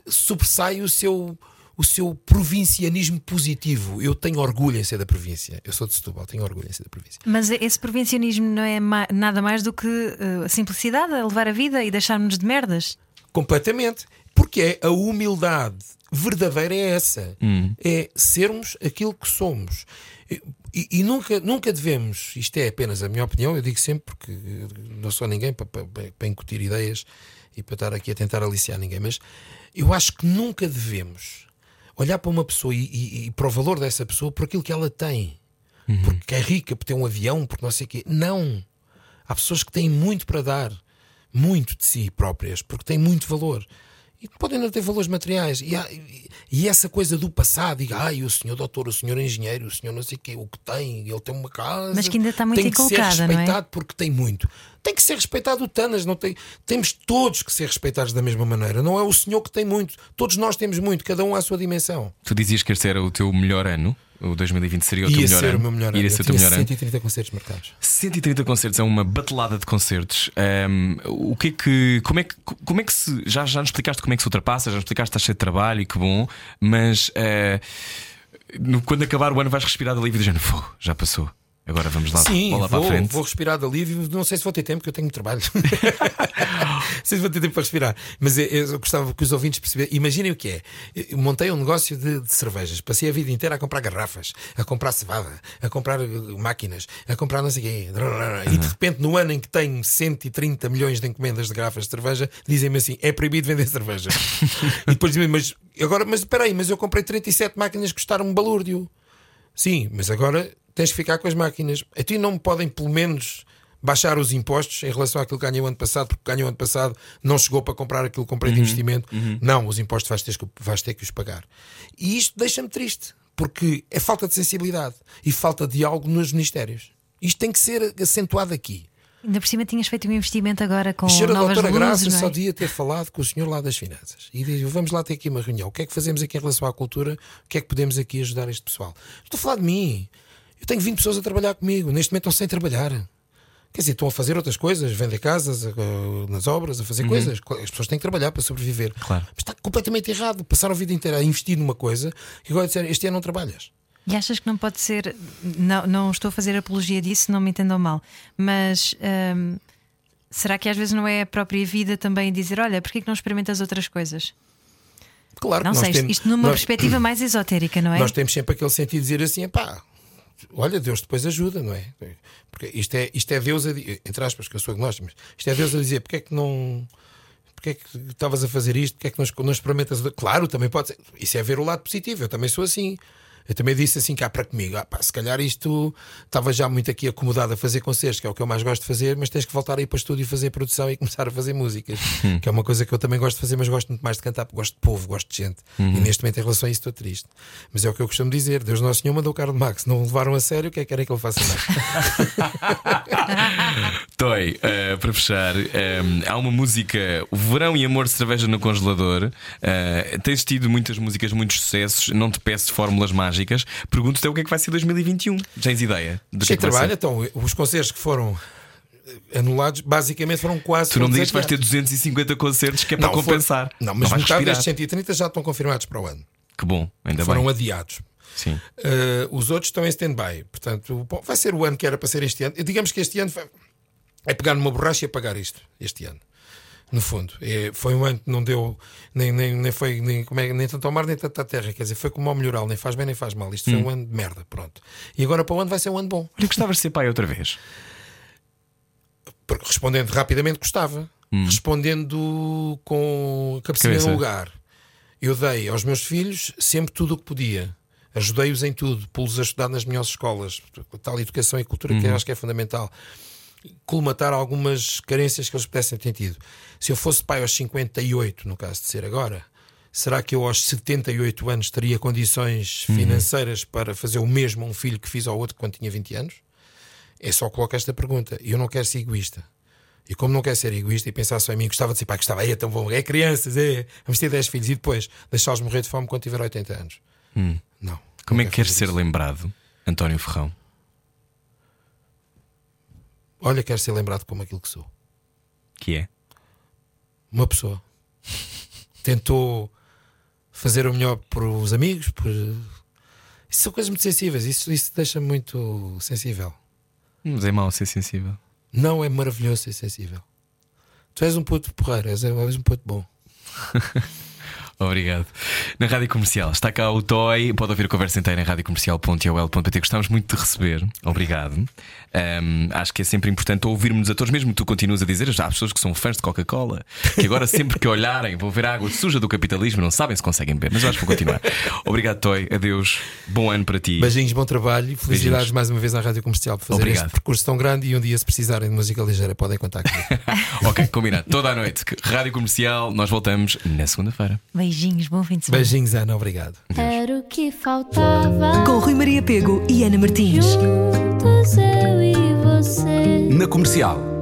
sobressaem o seu, o seu provincianismo positivo. Eu tenho orgulho em ser da província. Eu sou de Setúbal, tenho orgulho em ser da província. Mas esse provincianismo não é ma- nada mais do que a simplicidade, a levar a vida e deixar-nos de merdas. Completamente. Porque é a humildade verdadeira é essa. É sermos aquilo que somos. E, e- nunca, nunca devemos, isto é apenas a minha opinião, eu digo sempre porque não sou ninguém para, para, para incutir ideias e para estar aqui a tentar aliciar ninguém, mas eu acho que nunca devemos olhar para uma pessoa e, e- e para o valor dessa pessoa por aquilo que ela tem. Porque é rica, por ter um avião, porque não sei o quê. Não. Há pessoas que têm muito para dar, muito de si próprias, porque têm muito valor. E podem não ter valores materiais. E, há- e- e essa coisa do passado, e ai, o senhor doutor, o senhor engenheiro, o senhor não sei o quê, o que tem, ele tem uma casa. Mas que ainda está muito tem que ser é? respeitado porque tem muito. Tem que ser respeitado o Tanas, não tem. Temos todos que ser respeitados da mesma maneira. Não é o senhor que tem muito. Todos nós temos muito, cada um à sua dimensão. Tu dizias que este era o teu melhor ano, o 2020 seria o teu Ia melhor ser ano. o meu melhor ano. Iria ser o teu melhor ano. 130 concertos marcados. 130 concertos é uma batelada de concertos. Ahm, o que é que. Como é que, como é que se. Já, já nos explicaste como é que se ultrapassa, já nos explicaste que estás cheio de trabalho e que bom, mas eh, no- quando acabar o ano vais respirar de alívio dizendo fogo, já passou. Agora vamos lá, Sim, bola vou, para a frente. vou respirar de alívio. Não sei se vou ter tempo, porque eu tenho trabalho. não sei se vou ter tempo para respirar. Mas eu, eu gostava que os ouvintes percebessem. Imaginem o que é. Eu montei um negócio de, de cervejas. Passei a vida inteira a comprar garrafas, a comprar cevada, a comprar eh, máquinas, a comprar não sei o quê. E de repente, no ano em que tenho 130 milhões de encomendas de garrafas de cerveja, dizem-me assim: é proibido vender cerveja. e depois dizem-me, mas agora, mas espera aí, mas eu comprei 37 máquinas que custaram um balúrdio. Sim, mas agora tens que ficar com as máquinas. A ti não me podem, pelo menos, baixar os impostos em relação àquilo que ganhei o ano passado, porque ganhei o ano passado, não chegou para comprar aquilo que comprei de investimento. Não, os impostos vais ter, que, vais ter que os pagar. E isto deixa-me triste, porque é falta de sensibilidade e falta de algo nos ministérios. Isto tem que ser acentuado aqui. Ainda por cima tinhas feito um investimento agora com A senhora novas doutora Graça luzes, só é? devia ter falado com o senhor lá das finanças e diz: vamos lá ter aqui uma reunião. O que é que fazemos aqui em relação à cultura? O que é que podemos aqui ajudar este pessoal? Estou a falar de mim. Eu tenho 20 pessoas a trabalhar comigo. Neste momento estão sem trabalhar. Quer dizer, estão a fazer outras coisas, vender casas, a- a- nas obras, a fazer coisas. As pessoas têm que trabalhar para sobreviver. Claro. Mas está completamente errado. Passaram a vida inteira a investir numa coisa e agora disseram: este ano não trabalhas. E achas que não pode ser. Não, não estou a fazer apologia disso, não me entendam mal. Mas hum, será que às vezes não é a própria vida também dizer: olha, porquê que não experimentas outras coisas? Claro Não sei, isto- temos- isto numa nós- perspectiva mais esotérica, não é? Nós temos sempre aquele sentido de dizer assim: pá, olha, Deus depois ajuda, não é? Porque isto é, isto é Deus, a, di- entre aspas, que eu sou agnóstico, mas isto é Deus a dizer: porque é que não. Porque é que estavas a fazer isto? Porque é que não, não experimentas? Claro, também pode ser. Isso é ver o lado positivo. Eu também sou assim. Eu também disse assim cá para comigo: ah, pá, se calhar isto estava já muito aqui acomodado a fazer concertos, que é o que eu mais gosto de fazer, mas tens que voltar aí para o estúdio e fazer produção e começar a fazer músicas, que é uma coisa que eu também gosto de fazer, mas gosto muito mais de cantar, porque gosto de povo, gosto de gente. E neste momento, em relação a isso, estou triste. Mas é o que eu costumo dizer: Deus Nosso Senhor mandou o Carlos Max, não o levaram a sério, o que é que querem que ele faça mais? Toy, eh, para fechar, eh, há uma música, O Verão e Amor de Cerveja no Congelador. Eh, tens tido muitas músicas, muitos sucessos. Não te peço fórmulas mágicas. Pergunto-te o que é que vai ser 2021. Tens ideia? Do que é Sem que trabalho, então, os concertos que foram eh, anulados, basicamente foram quase. Tu não me dizes que vais ter adiados. 250 concertos que é para Não, for- compensar. Não, mas vais metade destes 130 já estão confirmados para o ano. Que bom, ainda foram bem. adiados. Sim. Uh, os outros estão em stand-by. Portanto, bom, vai ser o ano que era para ser este ano. Digamos que este ano foi- é pegar numa borracha e apagar isto. Este ano. No fundo, É, foi um ano que não deu nem, nem, nem foi nem, como é, nem tanto ao mar nem tanto à terra. Quer dizer, foi como ao melhoral, nem faz bem nem faz mal. Isto Hum. foi um ano de merda. Pronto. E agora para o ano vai ser um ano bom. Olha, gostavas de ser pai outra vez. Porque respondendo rapidamente, gostava. Respondendo com a cabecinha Cabeça. no lugar. Eu dei aos meus filhos sempre tudo o que podia. Ajudei-os em tudo, pô-los a estudar nas melhores escolas, tal educação e cultura que eu acho que é fundamental. Colmatar algumas carências que eles pudessem ter tido. Se eu fosse pai aos 58, no caso de ser agora, Será que eu aos 78 anos teria condições financeiras para fazer o mesmo a um filho que fiz ao outro quando tinha 20 anos? É só colocar esta pergunta. E eu não quero ser egoísta. E como não quero ser egoísta e pensar só em mim, gostava de dizer, pá, gostava, é tão bom, é crianças, é, vamos ter 10 filhos e depois deixá-los morrer de fome quando tiver 80 anos. Não. Como não é que queres ser isso. lembrado, António Ferrão? Olha, quero ser lembrado como aquilo que sou. Que é? Uma pessoa. Tentou fazer o melhor por os amigos, por. Isso são coisas muito sensíveis, isso, isso deixa-me muito sensível. Mas é mau ser sensível. Não é maravilhoso ser sensível. Tu és um puto porreiro, és, és um puto bom. Obrigado. Na Rádio Comercial está cá o Toy. Pode ouvir a conversa inteira em radiocomercial.ol.pt. Gostamos muito de receber. Obrigado. Ahm, acho que é sempre importante ouvirmos a todos, mesmo que tu continuas a dizer. Já há pessoas que são fãs de Coca-Cola, que agora sempre que olharem vão ver a água suja do capitalismo, não sabem se conseguem beber. Mas acho que vou continuar. Obrigado, Toy. Adeus. Bom ano para ti. Beijinhos, bom trabalho e felicidades Beijinhos. mais uma vez à Rádio Comercial por fazer Obrigado. este percurso tão grande. E um dia, se precisarem de música ligeira, podem contar comigo. ok, combinado. Toda a noite. Rádio Comercial. Nós voltamos na segunda-feira. Beijinhos, bom fim de semana. Beijinhos, Ana, obrigado. Era o que faltava. Com Rui Maria Pego e Ana Martins. Juntos eu e você. Na comercial.